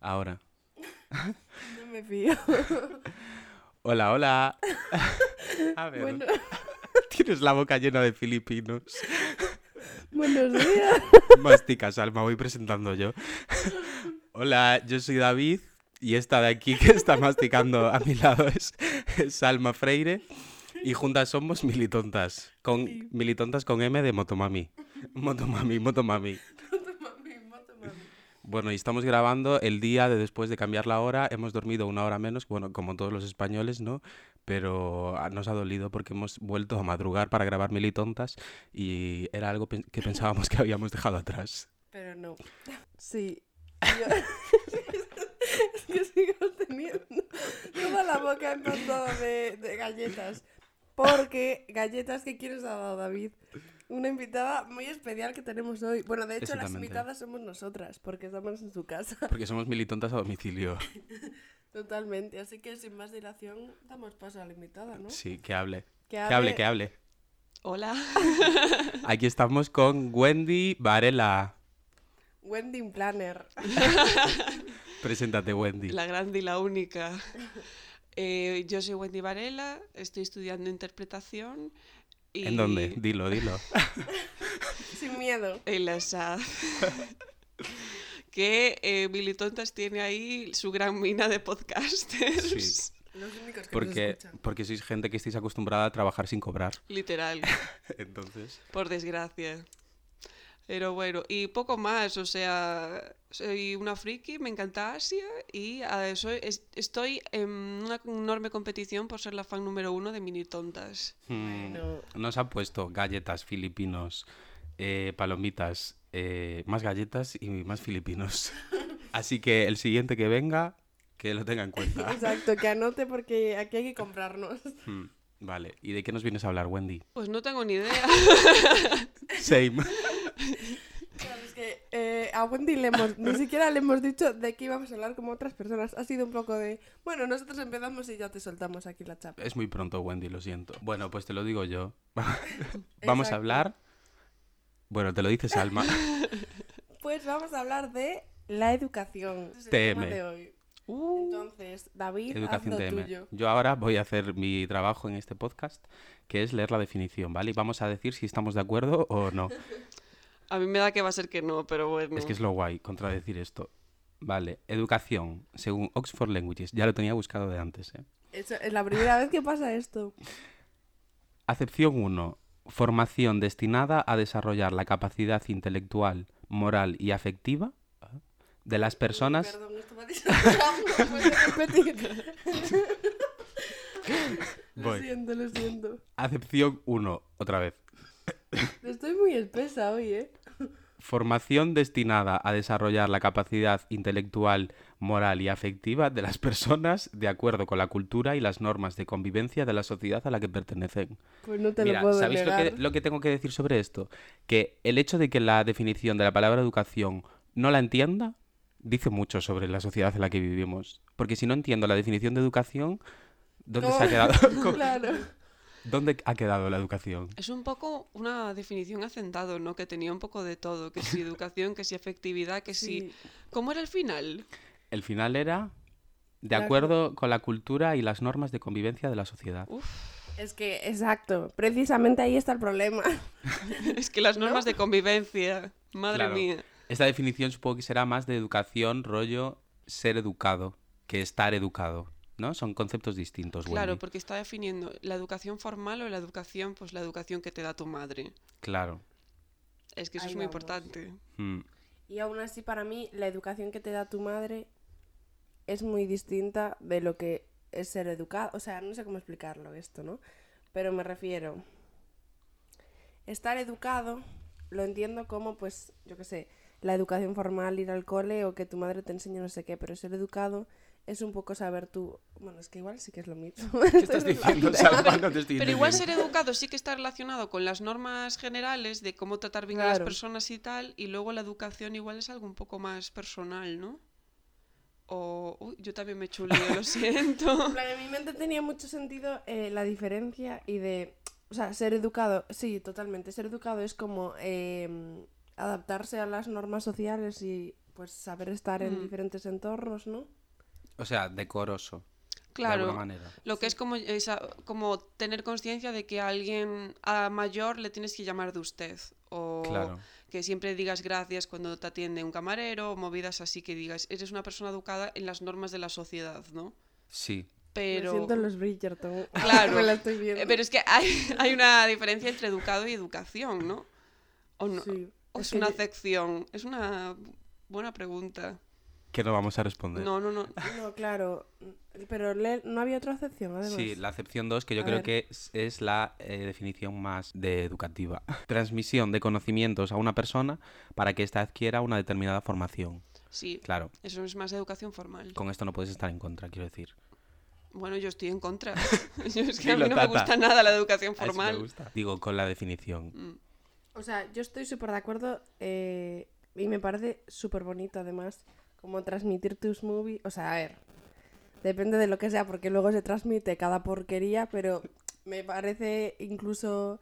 Ahora. No me fío. Hola, hola. A ver. Bueno, Tienes la boca llena de filipinos. buenos días. Mastica, Salma, voy presentando yo. Hola, yo soy David y esta de aquí que está masticando a mi lado es, es Salma Freire. Y juntas somos militontas. Con, militontas con M de Motomami. Motomami, Motomami. Bueno, y estamos grabando el día de después de cambiar la hora. Hemos dormido una hora menos, bueno, como todos los españoles, ¿no? Pero ah, nos ha dolido porque hemos vuelto a madrugar para grabar Militontas y era algo que pensábamos que habíamos dejado atrás. Pero no. Sí. Yo... es que sigo teniendo toda la boca de, de galletas. Porque galletas que quieres ha dado David. Una invitada muy especial que tenemos hoy. Bueno, de hecho, las invitadas somos nosotras, porque estamos en su casa. Porque somos Militontas a domicilio. Totalmente. Así que sin más dilación, damos paso a la invitada, ¿no? Sí, que hable. Que Que hable, que hable. Hola. Aquí estamos con Wendy Varela. Wedding Planner. Preséntate, Wendy. La grande y la única. Eh, yo soy Wendy Varela, estoy estudiando interpretación. Y ¿En dónde? Dilo, dilo. Sin miedo. En la SAD. que eh, Militontas tiene ahí su gran mina de podcasters. Sí. Los únicos que Porque, porque sois gente que estáis acostumbrada a trabajar sin cobrar. Literal, Entonces. por desgracia. Pero bueno, y poco más, o sea, soy una friki, me encanta Asia y ah, soy- es- estoy en una enorme competición por ser la fan número uno de Militontas. hmm, Bueno. Nos ha puesto galletas filipinos, eh, palomitas, eh, más galletas y más filipinos. Así que el siguiente que venga, que lo tenga en cuenta. Exacto, que anote porque aquí hay que comprarnos. Hmm, Vale, ¿y de qué nos vienes a hablar, Wendy? Pues no tengo ni idea. Same. Claro, es que eh, a Wendy le hemos, ni siquiera le hemos dicho de qué íbamos a hablar como otras personas. Ha sido un poco de, bueno, nosotros empezamos y ya te soltamos aquí la chapa. Es muy pronto, Wendy, lo siento. Bueno, pues te lo digo yo. Vamos Exacto. a hablar. Bueno, te lo dice Salma. Pues vamos a hablar de la educación. Ese es el tema TM. de hoy. Uh, Entonces, David, Educación haz lo TM. tuyo. Yo ahora voy a hacer mi trabajo en este podcast, que es leer la definición, ¿vale? Y vamos a decir si estamos de acuerdo o no. a mí me da que va a ser que no, pero bueno. Es que es lo guay, contradecir esto. Vale, educación, según Oxford Languages. Ya lo tenía buscado de antes, ¿eh? Eso es la primera vez que pasa esto. Acepción 1. Formación destinada a desarrollar la capacidad intelectual, moral y afectiva de las personas... Perdón, esto me. Lo Voy. siento, lo siento. Acepción 1, otra vez. Estoy muy espesa hoy, ¿eh? Formación destinada a desarrollar la capacidad intelectual, moral y afectiva de las personas de acuerdo con la cultura y las normas de convivencia de la sociedad a la que pertenecen. Pues no te Mira, lo puedo ¿sabéis lo que, lo que tengo que decir sobre esto? Que el hecho de que la definición de la palabra educación no la entienda dice mucho sobre la sociedad en la que vivimos. Porque si no entiendo la definición de educación, ¿dónde se ha quedado? ¿Cómo- Claro. ¿Dónde ha quedado la educación? Es un poco una definición hacendado, ¿no? Que tenía un poco de todo, que si educación, que si afectividad, que si... ¿Cómo era el final? El final era de acuerdo con la cultura y las normas de convivencia de la sociedad. Uf, Es que, exacto. Precisamente ahí está el problema. es que las normas de convivencia, madre Claro. mía. Esta definición supongo que será más de educación, rollo ser educado, que estar educado, ¿no? Son conceptos distintos, Claro, Wendy. porque está definiendo la educación formal o la educación, pues la educación que te da tu madre. Claro. Es que eso Ahí es muy vamos. importante. Mm. Y aún así, para mí, la educación que te da tu madre es muy distinta de lo que es ser educado. O sea, no sé cómo explicarlo esto, ¿no? Pero me refiero. Estar educado lo entiendo como, pues, yo qué sé, la educación formal, ir al cole o que tu madre te enseñe no sé qué, pero ser educado es un poco saber tú. Bueno, es que igual sí que es lo mismo. ¿Qué estás diciendo, Salma? No te estoy Pero igual ser educado sí que está relacionado con las normas generales de cómo tratar bien a las personas y tal, y luego la educación igual es algo un poco más personal, ¿no? O... Uy, yo también me chulé, lo siento. En plan, en mi mente tenía mucho sentido eh, la diferencia y de. O sea, ser educado, sí, totalmente. Ser educado es como eh, adaptarse a las normas sociales y pues pues saber estar en Mm. diferentes entornos, ¿no? O sea, decoroso. De Claro, alguna manera. lo que es como, esa, como tener conciencia de que a alguien a mayor le tienes que llamar de usted. O Claro. que siempre digas gracias cuando te atiende un camarero, o movidas así que digas, eres una persona educada en las normas de la sociedad, ¿no? Sí. Pero... Me siento en los Bridgerton. Claro. Me la estoy viendo. Pero es que hay, hay una diferencia entre educado y educación, ¿no? ¿O, no? Sí, ¿O es es que una acepción? Es una buena pregunta. Que no vamos a responder. No, no, no. No, claro. Pero le- no había otra excepción, además. Sí, la acepción 2, que yo A creo ver. que es, es la eh, definición más de educativa. Transmisión de conocimientos a una persona para que ésta adquiera una determinada formación. Sí, Claro, eso es más educación formal. con esto no puedes estar en contra, quiero decir. Bueno, yo estoy en contra. Yo es que a mí no me gusta nada la educación si me formal. gusta. Digo, con la definición. Mm, O sea, yo estoy súper de acuerdo eh, y me parece súper bonito además como transmitir tus movies. O sea, a ver, depende de lo que sea porque luego se transmite cada porquería, pero me parece incluso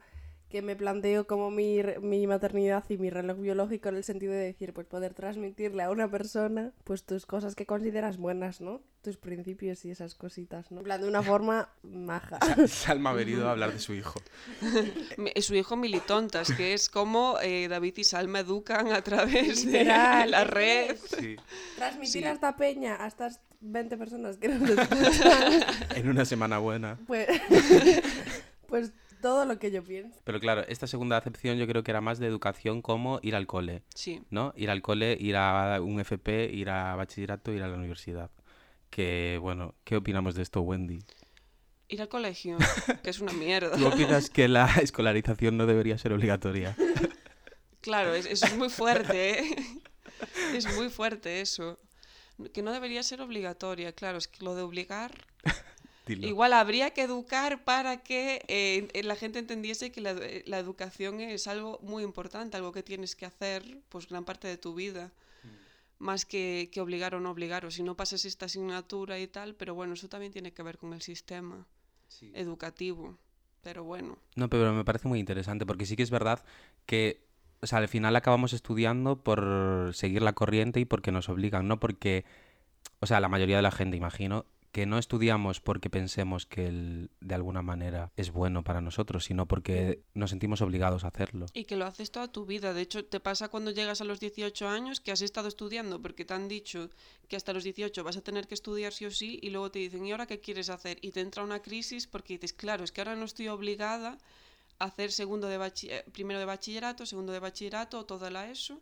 que me planteo como mi, mi maternidad y mi reloj biológico en el sentido de decir, pues poder transmitirle a una persona pues tus cosas que consideras buenas, ¿no? Tus principios y esas cositas, ¿no? En plan, de una forma maja. Salma ha venido a hablar de su hijo. Su hijo Militontas, que es como eh, David y Salma educan a través de la red. Sí. Transmitir Sí. a esta peña, a estas 20 personas que nos escuchan, En una semana buena. pues, pues todo lo que yo pienso. Pero claro, esta segunda acepción yo creo que era más de educación como ir al cole, Sí. ¿no? Ir al cole, ir a un FP, ir a bachillerato, ir a la universidad. Que, bueno, ¿qué opinamos de esto, Wendy? Ir al colegio, que es una mierda. ¿Tú opinas que la escolarización no debería ser obligatoria? Claro, es- eso es muy fuerte, ¿eh? Es muy fuerte eso. Que no debería ser obligatoria, claro, es que lo de obligar... Igual habría que educar para que eh, la gente entendiese que la, eh, la educación es algo muy importante, algo que tienes que hacer pues gran parte de tu vida. Más que, que obligar o no obligar, o si no pasas esta asignatura y tal, pero bueno, eso también tiene que ver con el sistema educativo. Pero bueno, No, pero me parece muy interesante porque sí que es verdad que, o sea, al final acabamos estudiando por seguir la corriente y porque nos obligan, no porque, o sea, la mayoría de la gente, imagino, que no estudiamos porque pensemos que el- de alguna manera es bueno para nosotros, sino porque nos sentimos obligados a hacerlo. y que lo haces toda tu vida. De hecho, te pasa cuando llegas a los 18 años que has estado estudiando porque te han dicho que hasta los 18 vas a tener que estudiar sí o sí y luego te dicen, ¿y ahora qué quieres hacer? Y te entra una crisis porque dices, claro, es que ahora no estoy obligada a hacer segundo de bachi- eh, primero de bachillerato, segundo de bachillerato, toda la ESO.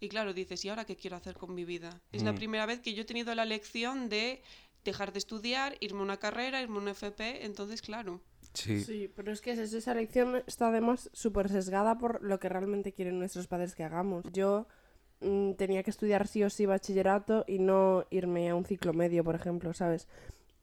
Y claro, dices, ¿y ahora qué quiero hacer con mi vida? Es la Mm. primera vez que yo he tenido la lección de dejar de estudiar, irme a una carrera, irme a un FP, entonces claro. Sí. Sí, pero es que es- esa elección está además súper sesgada por lo que realmente quieren nuestros padres que hagamos. Yo mm, tenía que estudiar sí o sí bachillerato y no irme a un ciclo medio, por ejemplo, ¿sabes?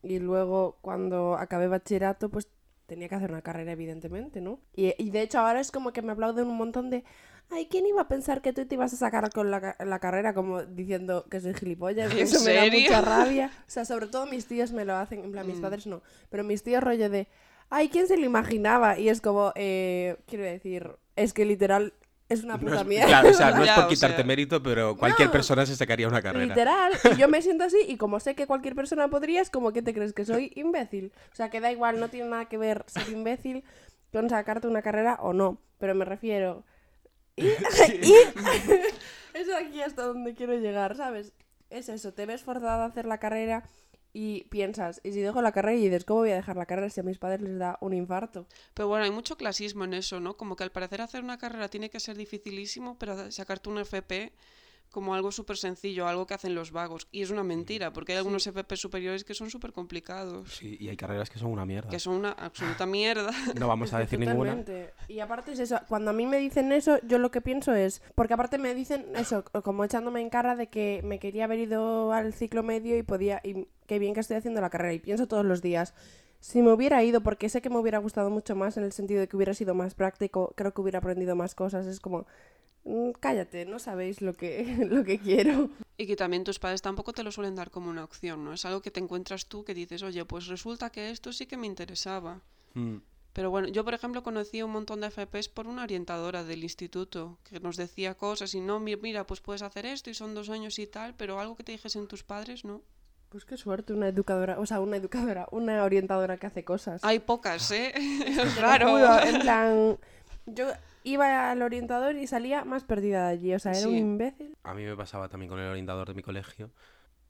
Y luego cuando acabé bachillerato, pues tenía que hacer una carrera, evidentemente, ¿no? Y, y de hecho ahora es como que me aplauden un montón de... Ay, ¿quién iba a pensar que tú te ibas a sacar con la, ca- la carrera? Como diciendo que soy gilipollas. ¿En Eso me da mucha rabia. O sea, sobre todo mis tíos me lo hacen. En plan, mis Mm. padres no. Pero mis tíos rollo de... Ay, ¿quién se lo imaginaba? Y es como... eh, quiero decir... Es que literal es una No puta es- mierda. claro, o sea, no es por o quitarte sea. mérito, pero cualquier No. persona se sacaría una carrera. Literal, y yo me siento así y como sé que cualquier persona podría, es como que te crees que soy imbécil. O sea, que da igual, no tiene nada que ver ser imbécil con sacarte una carrera o no, pero me refiero... Y, y es aquí hasta donde quiero llegar, ¿sabes? Es eso, te ves forzada a hacer la carrera y piensas, y si dejo la carrera y dices, ¿cómo voy a dejar la carrera si a mis padres les da un infarto? Pero bueno, hay mucho clasismo en eso, ¿no? Como que al parecer hacer una carrera tiene que ser dificilísimo, pero sacarte un FP como algo súper sencillo, algo que hacen los vagos. Y es una mentira, porque hay algunos FP superiores que son súper complicados, Sí, y hay carreras que son una mierda. que son una absoluta mierda. No vamos a decir ninguna. totalmente. Y aparte es eso, cuando a mí me dicen eso, yo lo que pienso es, porque aparte me dicen eso, como echándome en cara de que me quería haber ido al ciclo medio y podía, y qué bien que estoy haciendo la carrera, y pienso todos los días, si me hubiera ido, porque sé que me hubiera gustado mucho más en el sentido de que hubiera sido más práctico, creo que hubiera aprendido más cosas, es como, "Mm, cállate, no sabéis lo que, lo que quiero. Y que también tus padres tampoco te lo suelen dar como una opción, ¿no? Es algo que te encuentras tú que dices, oye, pues resulta que esto sí que me interesaba. Mm. Pero bueno, yo por ejemplo conocí un montón de FPs por una orientadora del instituto que nos decía cosas y no, mi- mira, pues puedes hacer esto y son dos años y tal, pero algo que te dijesen tus padres, no. Pues qué suerte, una educadora, o sea, una educadora, una orientadora que hace cosas. Hay pocas, ¿eh? es raro. juro, en plan, yo iba al orientador y salía más perdida de allí, o sea, era un Sí. imbécil. A mí me pasaba también con el orientador de mi colegio.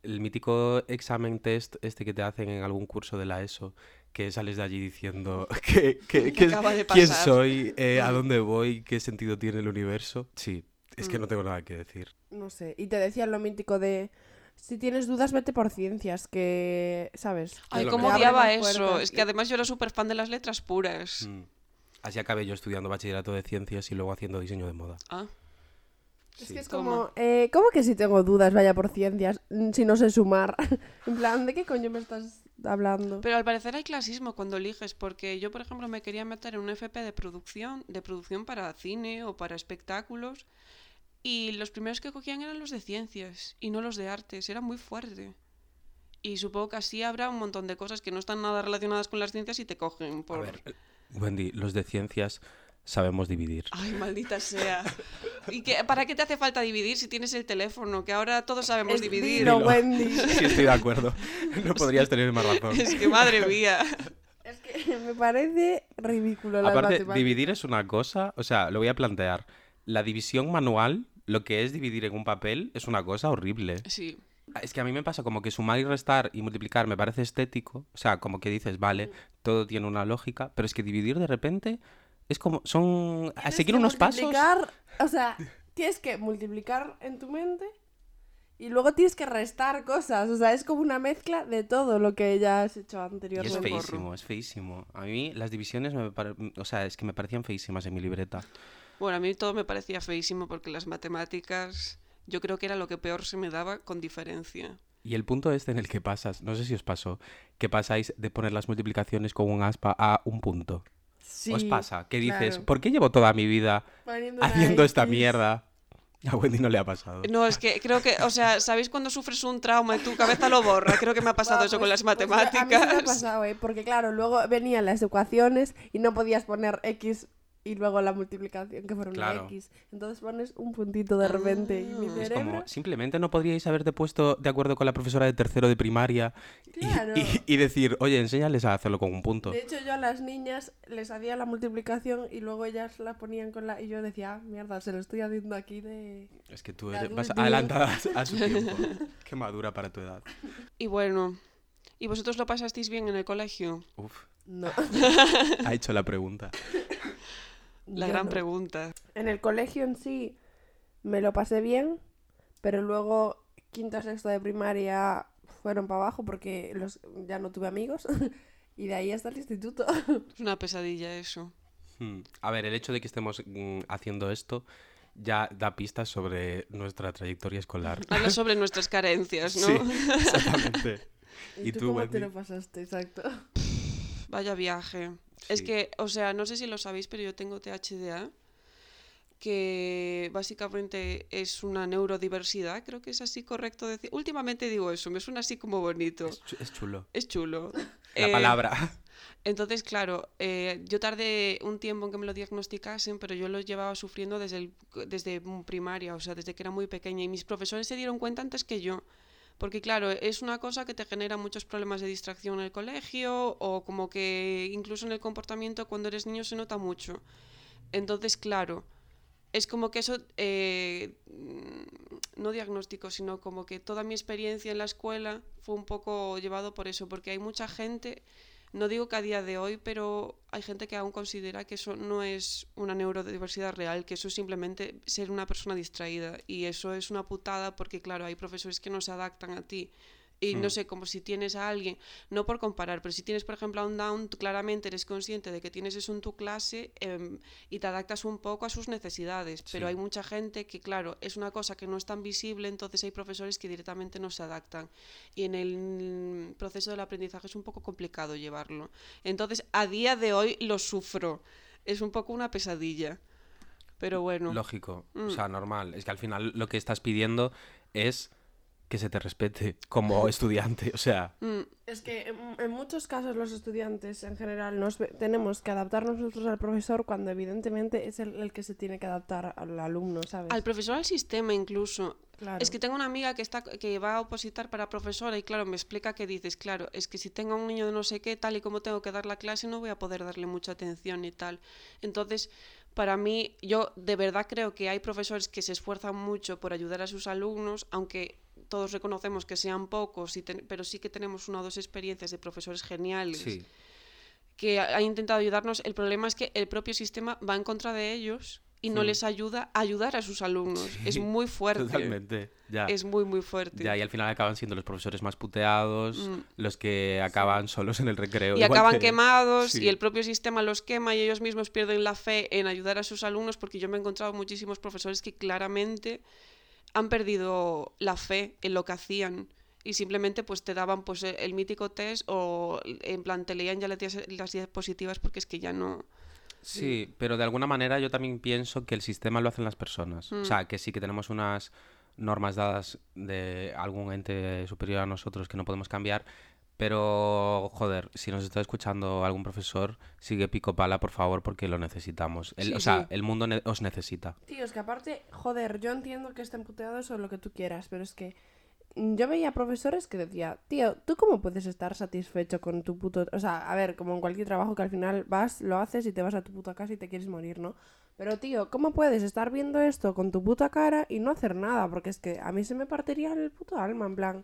El mítico examen test este que te hacen en algún curso de la ESO, que sales de allí diciendo que, que- que- quién soy, eh, a dónde voy, qué sentido tiene el universo. Sí, es que Mm. no tengo nada que decir. No sé, y te decían lo mítico de, si tienes dudas, vete por ciencias, que, ¿sabes? Ay, cómo odiaba eso. Es que además yo era súper fan de las letras puras. Mm. Así acabé yo estudiando bachillerato de ciencias y luego haciendo diseño de moda. Ah, Es Sí. que es como, eh, ¿cómo que si tengo dudas vaya por ciencias mm, si no sé sumar? en plan, ¿de qué coño me estás hablando? Pero al parecer hay clasismo cuando eliges, porque yo, por ejemplo, me quería meter en un FP de producción, de producción para cine o para espectáculos, y los primeros que cogían eran los de ciencias y no los de artes, era muy fuerte. Y supongo que así habrá un montón de cosas que no están nada relacionadas con las ciencias y te cogen por... A ver, Wendy, los de ciencias sabemos dividir. Ay, maldita sea. ¿Y qué, para qué te hace falta dividir si tienes el teléfono? Que ahora todos sabemos Es- dividir. dilo. Wendy. Sí, estoy de acuerdo. No podrías tener más razón. Es que madre mía. Es que me parece ridículo las Aparte, matemáticas. dividir es una cosa, o sea, lo voy a plantear. La división manual, lo que es dividir en un papel, es una cosa horrible. Sí. Es que a mí me pasa como que sumar y restar y multiplicar me parece estético. O sea, como que dices, vale, todo tiene una lógica, pero es que dividir de repente es como, son, a seguir unos pasos. multiplicar, O sea, tienes que multiplicar en tu mente y luego tienes que restar cosas. O sea, es como una mezcla de todo lo que ya has hecho Y es anteriormente. Porro. feísimo, es feísimo. A mí las divisiones me pare- o sea, es que me parecían feísimas en mi libreta. Bueno, a mí todo me parecía feísimo porque las matemáticas yo creo que era lo que peor se me daba con diferencia. Y el punto este en el que pasas, no sé si os pasó, que pasáis de poner las multiplicaciones con un aspa a un punto. Sí, ¿Os pasa? Que dices, claro. ¿por qué llevo toda mi vida Poniendo haciendo esta X. mierda? A Wendy no le ha pasado. No, es que creo que, o sea, ¿sabéis cuando sufres un trauma y tu cabeza lo borra? Creo que me ha pasado eso con pues- las pues yo- a mí sí me ha matemáticas. pasado, ¿eh? Porque claro, luego venían las ecuaciones y no podías poner X y luego la multiplicación, que fuera una Claro. X. Entonces pones un puntito de repente y mi Ah. Es cerebro... como, simplemente no podríais haberte puesto de acuerdo con la profesora de tercero de primaria y, Claro. y- y decir, oye, enséñales a hacerlo con un punto. De hecho, yo a las niñas les hacía la multiplicación y luego ellas la ponían con la... Y yo decía, ah, mierda, se lo estoy haciendo aquí de... Es que tú eres, vas adelantada a a su tiempo. Qué madura para tu edad. Y bueno, ¿y vosotros lo pasasteis bien en el colegio? Uf, No. ha hecho la pregunta. La gran no. pregunta. En el colegio en sí me lo pasé bien, pero luego quinto sexto de primaria fueron para abajo porque los, ya no tuve amigos y de ahí hasta el instituto. Es una pesadilla eso. Hmm. A ver, el hecho de que estemos mm, haciendo esto ya da pistas sobre nuestra trayectoria escolar. Habla sobre nuestras carencias, ¿no? Sí, exactamente. ¿Y, ¿Y tú, tú, cómo Wendy? te lo pasaste? Exacto. Vaya viaje. Es que, o sea, no sé si lo sabéis, pero yo tengo THDA, que básicamente es una neurodiversidad, creo que es así correcto decir. Últimamente digo eso, me suena así como bonito. Es, chu- es chulo. Es chulo. La Eh, palabra. Entonces, claro, eh, yo tardé un tiempo en que me lo diagnosticasen, pero yo lo llevaba sufriendo desde, el- desde primaria, o sea, desde que era muy pequeña. Y mis profesores se dieron cuenta antes que yo. Porque, claro, es una cosa que te genera muchos problemas de distracción en el colegio o como que incluso en el comportamiento cuando eres niño se nota mucho. Entonces, claro, es como que eso, eh, no diagnóstico, sino como que toda mi experiencia en la escuela fue un poco llevado por eso, porque hay mucha gente, no digo que a día de hoy, pero hay gente que aún considera que eso no es una neurodiversidad real, que eso es simplemente ser una persona distraída. Y eso es una putada porque, claro, hay profesores que no se adaptan a ti. Y no Hmm. sé, como si tienes a alguien, no por comparar, pero si tienes, por ejemplo, a un down, tú claramente eres consciente de que tienes eso en tu clase em, y te adaptas un poco a sus necesidades. Pero hay mucha gente que, claro, es una cosa que no es tan visible, entonces hay profesores que directamente no se adaptan. Y en el proceso del aprendizaje es un poco complicado llevarlo. Entonces, a día de hoy lo sufro. Es un poco una pesadilla. Pero bueno. Lógico. Mm. O sea, normal. Es que al final lo que estás pidiendo es que se te respete como estudiante. O sea, Mm, Es que en, en muchos casos los estudiantes en general nos tenemos que adaptarnos nosotros al profesor cuando evidentemente es el, el que se tiene que adaptar al alumno, ¿sabes? Al profesor, al sistema incluso. Claro. Es que tengo una amiga que está que va a opositar para profesora y claro, me explica que dices, claro, es que si tengo un niño de no sé qué, tal y como tengo que dar la clase, no voy a poder darle mucha atención y tal. Entonces, para mí, yo de verdad creo que hay profesores que se esfuerzan mucho por ayudar a sus alumnos, aunque todos reconocemos que sean pocos, y ten- pero sí que tenemos una o dos experiencias de profesores geniales sí. que ha ha intentado ayudarnos. El problema es que el propio sistema va en contra de ellos y no les ayuda a ayudar a sus alumnos. Es muy fuerte. Totalmente. Ya. Es muy, muy fuerte. Ya, y al final acaban siendo los profesores más puteados, Mm. los que acaban solos en el recreo. y acaban que- quemados y el propio sistema los quema y ellos mismos pierden la fe en ayudar a sus alumnos porque yo me he encontrado muchísimos profesores que claramente han perdido la fe en lo que hacían y simplemente pues te daban pues e- el mítico test o en plan te leían ya las dia- las diapositivas porque es que ya no Sí, pero de alguna manera yo también pienso que el sistema lo hacen las personas. O Mm. sea, que sí que tenemos unas normas dadas de algún ente superior a nosotros que no podemos cambiar. Pero, joder, si nos está escuchando algún profesor, sigue pico pala, por favor, porque lo necesitamos. El- Sí, o sea, sí. el mundo ne- os necesita. Tío, es que aparte, joder, yo entiendo que estén puteados o lo que tú quieras, pero es que yo veía profesores que decía, tío, ¿tú cómo puedes estar satisfecho con tu puto... O sea, a ver, como en cualquier trabajo que al final vas, lo haces y te vas a tu puta casa y te quieres morir, ¿no? Pero, tío, ¿cómo puedes estar viendo esto con tu puta cara y no hacer nada? Porque es que a mí se me partiría el puto alma, en plan...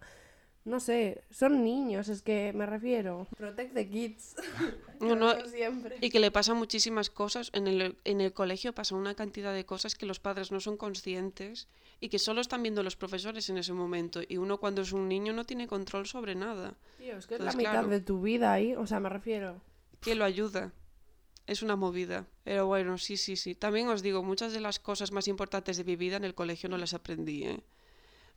No sé, son niños, es que me refiero. Protect the kids. No, no, siempre. Y que le pasan muchísimas cosas. En el, en el colegio pasa una cantidad de cosas que los padres no son conscientes y que solo están viendo los profesores en ese momento. Y uno cuando es un niño no tiene control sobre nada. Tío, es que es la mitad claro. de tu vida ahí, o sea, me refiero. ¿Quién lo ayuda? Es una movida. Pero bueno, sí, sí, sí. También os digo, muchas de las cosas más importantes de mi vida en el colegio no las aprendí, ¿eh?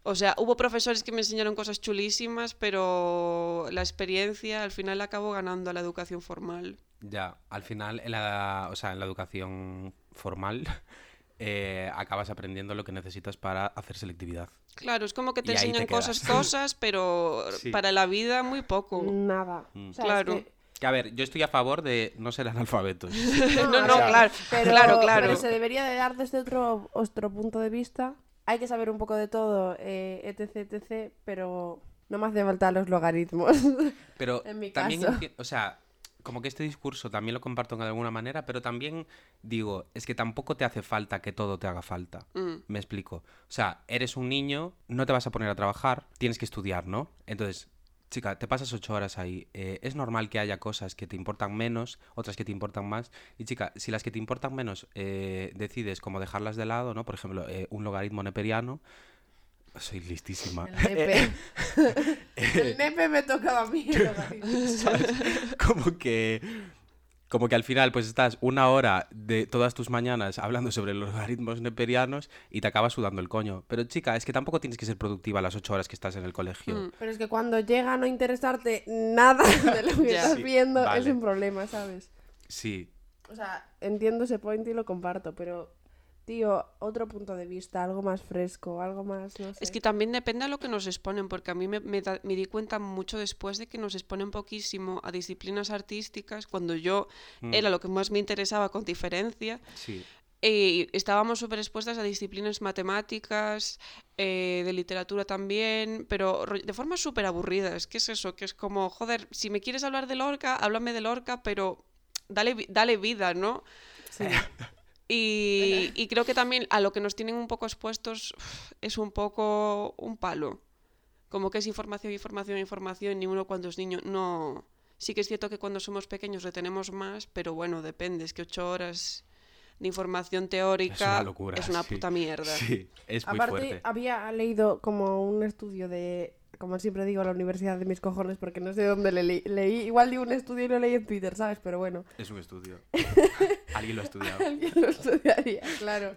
O sea, hubo profesores que me enseñaron cosas chulísimas, pero la experiencia al final acabó ganando a la educación formal. Ya, al final, en la, o sea, en la educación formal, eh, acabas aprendiendo lo que necesitas para hacer selectividad. Claro, es como que te Y ahí te enseñan cosas, cosas, pero Sí. para la vida muy poco. Nada. Mm. O sea, es Claro. que- Que a ver, yo estoy a favor de no ser analfabetos. No, no, claro, pero, claro, claro. pero se debería de dar desde otro, otro punto de vista. Hay que saber un poco de todo, eh, etc, etc, pero no me hace falta los logaritmos. Pero En mi también, caso. o sea, como que este discurso también lo comparto de alguna manera, pero también digo, es que tampoco te hace falta que todo te haga falta. Mm. Me explico. O sea, eres un niño, no te vas a poner a trabajar, tienes que estudiar, ¿no? Entonces, chica, te pasas ocho horas ahí. eh, es normal que haya cosas que te importan menos, otras que te importan más. Y chica, si las que te importan menos eh, decides como dejarlas de lado, ¿no? Por ejemplo, eh, un logaritmo neperiano. Soy listísima. El nepe. el nepe me tocaba a mí. el logaritmo. ¿sabes? Como que. Como que al final, pues estás una hora de todas tus mañanas hablando sobre los logaritmos neperianos y te acabas sudando el coño. Pero chica, es que tampoco tienes que ser productiva las ocho horas que estás en el colegio. Mm. Pero es que cuando llega a no interesarte nada de lo que estás Sí, viendo, es un problema, ¿sabes? Sí. O sea, entiendo ese point y lo comparto, pero, tío, otro punto de vista, algo más fresco, algo más, no sé. Es que también depende a lo que nos exponen, porque a mí me, me da- me di cuenta mucho después de que nos exponen poquísimo a disciplinas artísticas, cuando yo Mm. era lo que más me interesaba con diferencia, Sí. y estábamos súper expuestas a disciplinas matemáticas, eh, de literatura también, pero ro- de formas súper aburridas. ¿Qué es eso? Que es como, joder, si me quieres hablar de Lorca, háblame de Lorca, pero dale, dale vida, ¿no? Sí. Y, y creo que también a lo que nos tienen un poco expuestos es un poco un palo. Como que es información, información, información, y uno cuando es niño no... Sí que es cierto que cuando somos pequeños retenemos más, pero bueno, depende. Es que ocho horas de información teórica Es una locura. es una sí. puta mierda. Sí, es muy Aparte, fuerte. había leído como un estudio de, como siempre digo, la universidad de mis cojones, porque no sé de dónde le leí. leí. Igual di un estudio y lo leí en Twitter, ¿sabes? Pero bueno, Es un estudio. Alguien lo ha estudiado. alguien lo estudiaría, claro.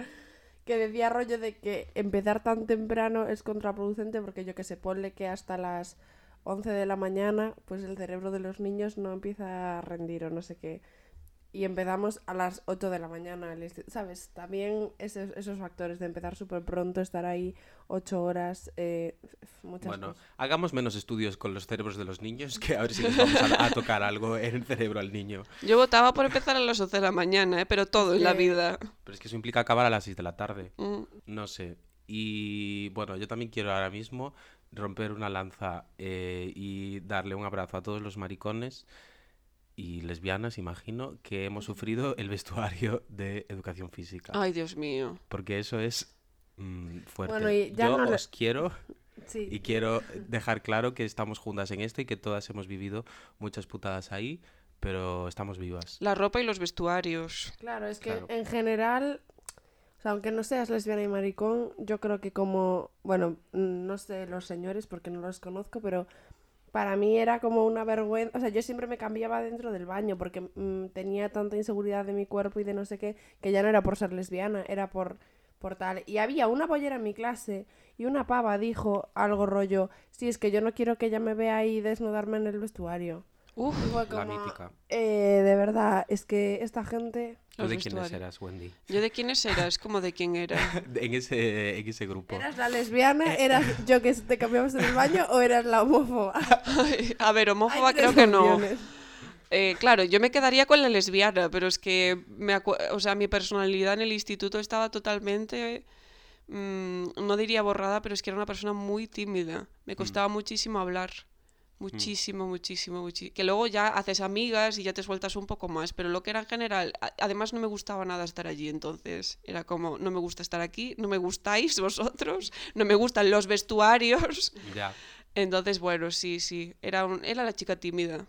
Que decía rollo de que empezar tan temprano es contraproducente porque yo que sé, ponle que hasta las 11 de la mañana, pues el cerebro de los niños no empieza a rendir o no sé qué. Y empezamos a las 8 de la mañana, ¿sabes? También esos, esos factores de empezar súper pronto, estar ahí 8 horas, eh, muchas Bueno, cosas. hagamos menos estudios con los cerebros de los niños que a ver si les vamos a, a tocar algo en el cerebro al niño. Yo votaba por empezar a las 11 de la mañana, ¿eh? pero todo en la vida. Pero es que eso implica acabar a las 6 de la tarde. Mm. No sé. Y bueno, yo también quiero ahora mismo romper una lanza eh, y darle un abrazo a todos los maricones y lesbianas, imagino, que hemos sufrido el vestuario de educación física. Ay, Dios mío. Porque eso es mm, fuerte. Bueno, y ya yo no le- os quiero Sí. y quiero dejar claro que estamos juntas en esto y que todas hemos vivido muchas putadas ahí, pero estamos vivas. La ropa y los vestuarios. Claro, es que Claro. en general, o sea, aunque no seas lesbiana y maricón, yo creo que como, bueno, no sé los señores porque no los conozco, pero para mí era como una vergüenza, o sea, yo siempre me cambiaba dentro del baño porque mm, tenía tanta inseguridad de mi cuerpo y de no sé qué, que ya no era por ser lesbiana, era por, por tal. Y había una bollera en mi clase y una pava dijo algo rollo, sí, es que yo no quiero que ella me vea ahí desnudarme en el vestuario. Uf, La como, mítica. eh, de verdad, es que esta gente... ¿Tú de quiénes eras, Wendy? ¿yo de quiénes eras? como de quién era? en, ese, en ese grupo. ¿Eras la lesbiana? ¿Eras yo que te cambiabas en el baño? ¿O eras la homófoba? A ver, homófoba creo que no. Eh, claro, yo me quedaría con la lesbiana, pero es que me o sea, mi personalidad en el instituto estaba totalmente, mm, no diría borrada, pero es que era una persona muy tímida. Me costaba muchísimo hablar. Muchísimo, muchísimo, muchísimo. Que luego ya haces amigas y ya te sueltas un poco más, pero lo que era en general, además no me gustaba nada estar allí, entonces era como, no me gusta estar aquí, no me gustáis vosotros, no me gustan los vestuarios. Ya. Entonces, bueno, sí, sí, era, un, era la chica tímida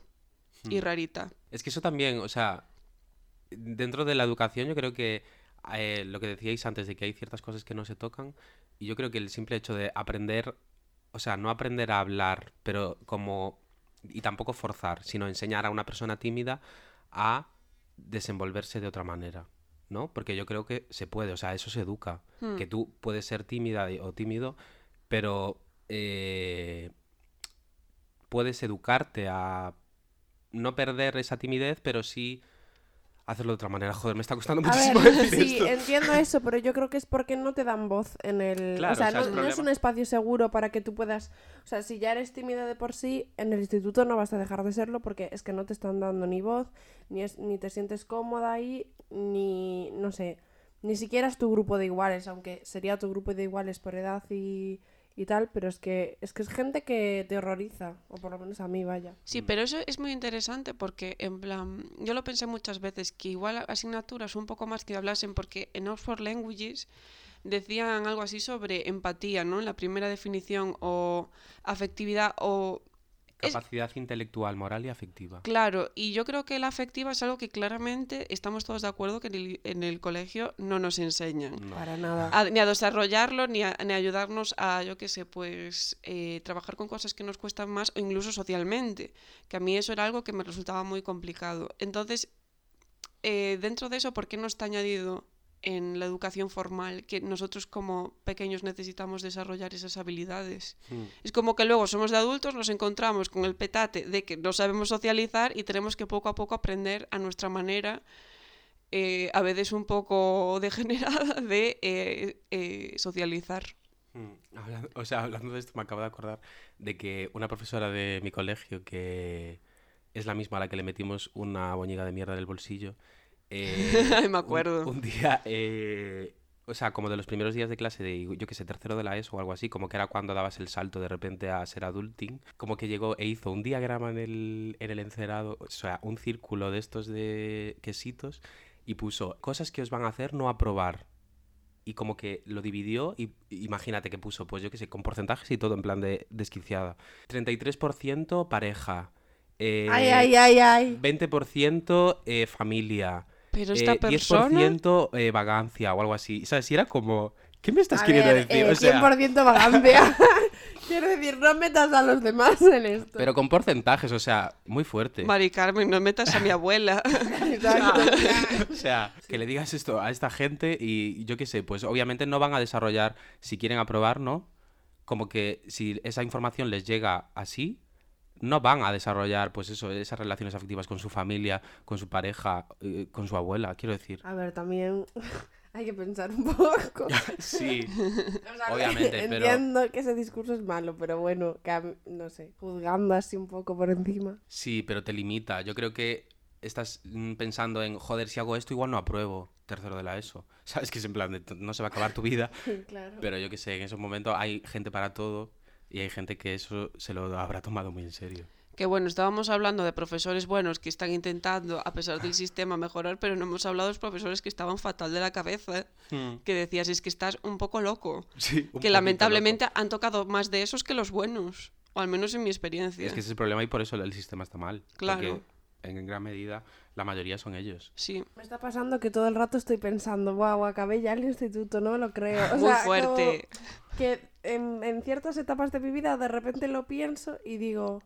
y rarita. Es que eso también, o sea, dentro de la educación yo creo que eh, lo que decíais antes de que hay ciertas cosas que no se tocan, y yo creo que el simple hecho de aprender, o sea, no aprender a hablar, pero como, y tampoco forzar, sino enseñar a una persona tímida a desenvolverse de otra manera, ¿no? Porque yo creo que se puede, o sea, eso se educa, Hmm. que tú puedes ser tímida o tímido, pero eh, puedes educarte a no perder esa timidez, pero sí hacerlo de otra manera. Joder, me está costando A muchísimo ver, decir sí, esto. entiendo eso, pero yo creo que es porque no te dan voz en el... Claro, o sea, o sea, no, es no es problema. un espacio seguro para que tú puedas... O sea, si ya eres tímida de por sí, en el instituto no vas a dejar de serlo porque es que no te están dando ni voz, ni, es, ni te sientes cómoda ahí, ni... no sé, ni siquiera es tu grupo de iguales, aunque sería tu grupo de iguales por edad y, y tal, pero es que, es que es gente que te horroriza, o por lo menos a mí, vaya. Sí, pero eso es muy interesante porque, en plan, yo lo pensé muchas veces, que igual asignaturas un poco más que hablasen, porque en Oxford Languages decían algo así sobre empatía, ¿no? En la primera definición, o afectividad, o... es- Capacidad intelectual, moral y afectiva. Claro, y yo creo que la afectiva es algo que claramente estamos todos de acuerdo que en el, en el colegio no nos enseñan. No. Para nada. A- ni a desarrollarlo, ni a, ni ayudarnos a, yo qué sé, pues eh, trabajar con cosas que nos cuestan más o incluso socialmente, que a mí eso era algo que me resultaba muy complicado. Entonces, eh, dentro de eso, ¿por qué no está añadido en la educación formal que nosotros como pequeños necesitamos desarrollar esas habilidades? Mm. Es como que luego somos de adultos, nos encontramos con el petate de que no sabemos socializar y tenemos que poco a poco aprender a nuestra manera, eh, a veces un poco degenerada, de eh, eh, socializar. Mm, hablando- o sea, hablando de esto, me acabo de acordar de que una profesora de mi colegio, que es la misma a la que le metimos una boñiga de mierda en el bolsillo, eh, Ay, me un- acuerdo. Un, día, eh, o sea, como de los primeros días de clase de, yo que sé, tercero de la ESO o algo así, como que era cuando dabas el salto de repente a ser adulting, como que llegó e hizo un diagrama en el, en el encerado, o sea, un círculo de estos de quesitos, y puso cosas que os van a hacer no aprobar y como que lo dividió y imagínate que puso, pues yo qué sé, con porcentajes y todo en plan de desquiciada. 33% pareja. eh, Ay, ay, ay, ay. 20% eh, familia. Pero esta eh, persona... 10% eh, vagancia o algo así. ¿Sabes? Si era como... ¿Qué me estás A queriendo ver, decir? eh, o sea, 100% vagancia. Quiero decir, no metas a los demás en esto. pero con porcentajes, o sea, muy fuerte. Mari Carmen, no metas a mi abuela. Exacto. o sea, que le digas esto a esta gente y yo qué sé, pues obviamente no van a desarrollar, si quieren aprobar, ¿no? Como que si esa información les llega así, no van a desarrollar, pues eso, esas relaciones afectivas con su familia, con su pareja, eh, con su abuela, quiero decir. A ver, también hay que pensar un poco. sí, O sea, Obviamente, pero- Entiendo que ese discurso es malo, pero bueno, que no sé, juzgando así un poco por encima. sí, pero te limita. Yo creo que estás mm, pensando en, joder, si hago esto igual no apruebo tercero de la ESO. ¿Sabes? Que es en plan, de, no se va a acabar tu vida, claro. pero yo que sé, en esos momentos hay gente para todo y hay gente que eso se lo habrá tomado muy en serio. Que bueno, estábamos hablando de profesores buenos que están intentando, a pesar del sistema, mejorar, pero no hemos hablado de los profesores que estaban fatal de la cabeza. Que decías, es que estás un poco loco. Sí, un que lamentablemente loco. han tocado más de esos que los buenos. O al menos en mi experiencia. Es que ese es el problema y por eso el sistema está mal. Claro. Porque en gran medida la mayoría son ellos. Sí, Me está pasando que todo el rato estoy pensando, wow, acabé ya el instituto, no me lo creo. O muy sea, fuerte. como que en, en ciertas etapas de mi vida de repente lo pienso y digo,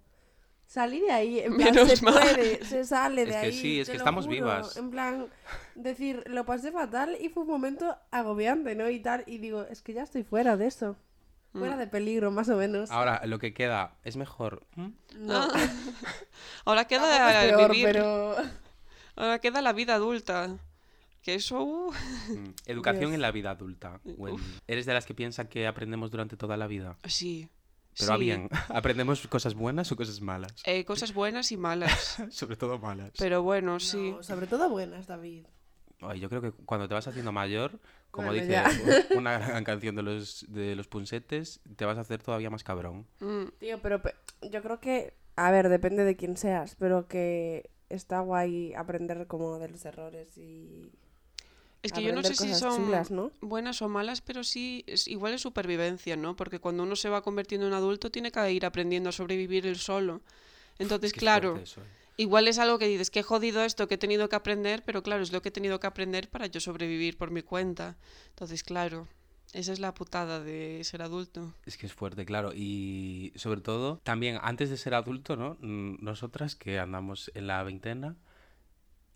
salí de ahí, en plan, Menos se mal. puede, se sale Es de que ahí. sí, es que lo estamos juro. vivas. En plan, decir, lo pasé fatal y fue un momento agobiante, ¿no? Y tal, y digo, es que ya estoy fuera de eso. Mm. Fuera de peligro, más o menos. Ahora, lo que queda es mejor. ¿Mm? No, Ahora tampoco queda es peor, vivir. pero... Ahora queda la vida adulta. Que eso. uh, Mm. Educación Dios. en la vida adulta. Gwen. ¿Eres de las que piensa que aprendemos durante toda la vida? sí. Pero sí. bien, ¿aprendemos cosas buenas o cosas malas? Eh, cosas buenas y malas. Sobre todo malas. Pero bueno, sí. No, sobre todo buenas, David. Ay, yo creo que cuando te vas haciendo mayor, como Bueno, dice ya. una gran canción de los, de los punsetes, te vas a hacer todavía más cabrón. Mm, Tío, pero pe- yo creo que, a ver, depende de quién seas, pero que está guay aprender como de los errores y Es que yo no sé si son chulas, ¿no? buenas o malas, pero sí, es, igual es supervivencia, ¿no? Porque cuando uno se va convirtiendo en adulto tiene que ir aprendiendo a sobrevivir él solo. Entonces, Es que es claro, eso, ¿eh? igual es algo que dices, que he jodido esto que he tenido que aprender, pero claro, es lo que he tenido que aprender para yo sobrevivir por mi cuenta. Entonces, claro, esa es la putada de ser adulto. Es que es fuerte, claro. Y sobre todo, también antes de ser adulto, ¿no? Nosotras que andamos en la veintena,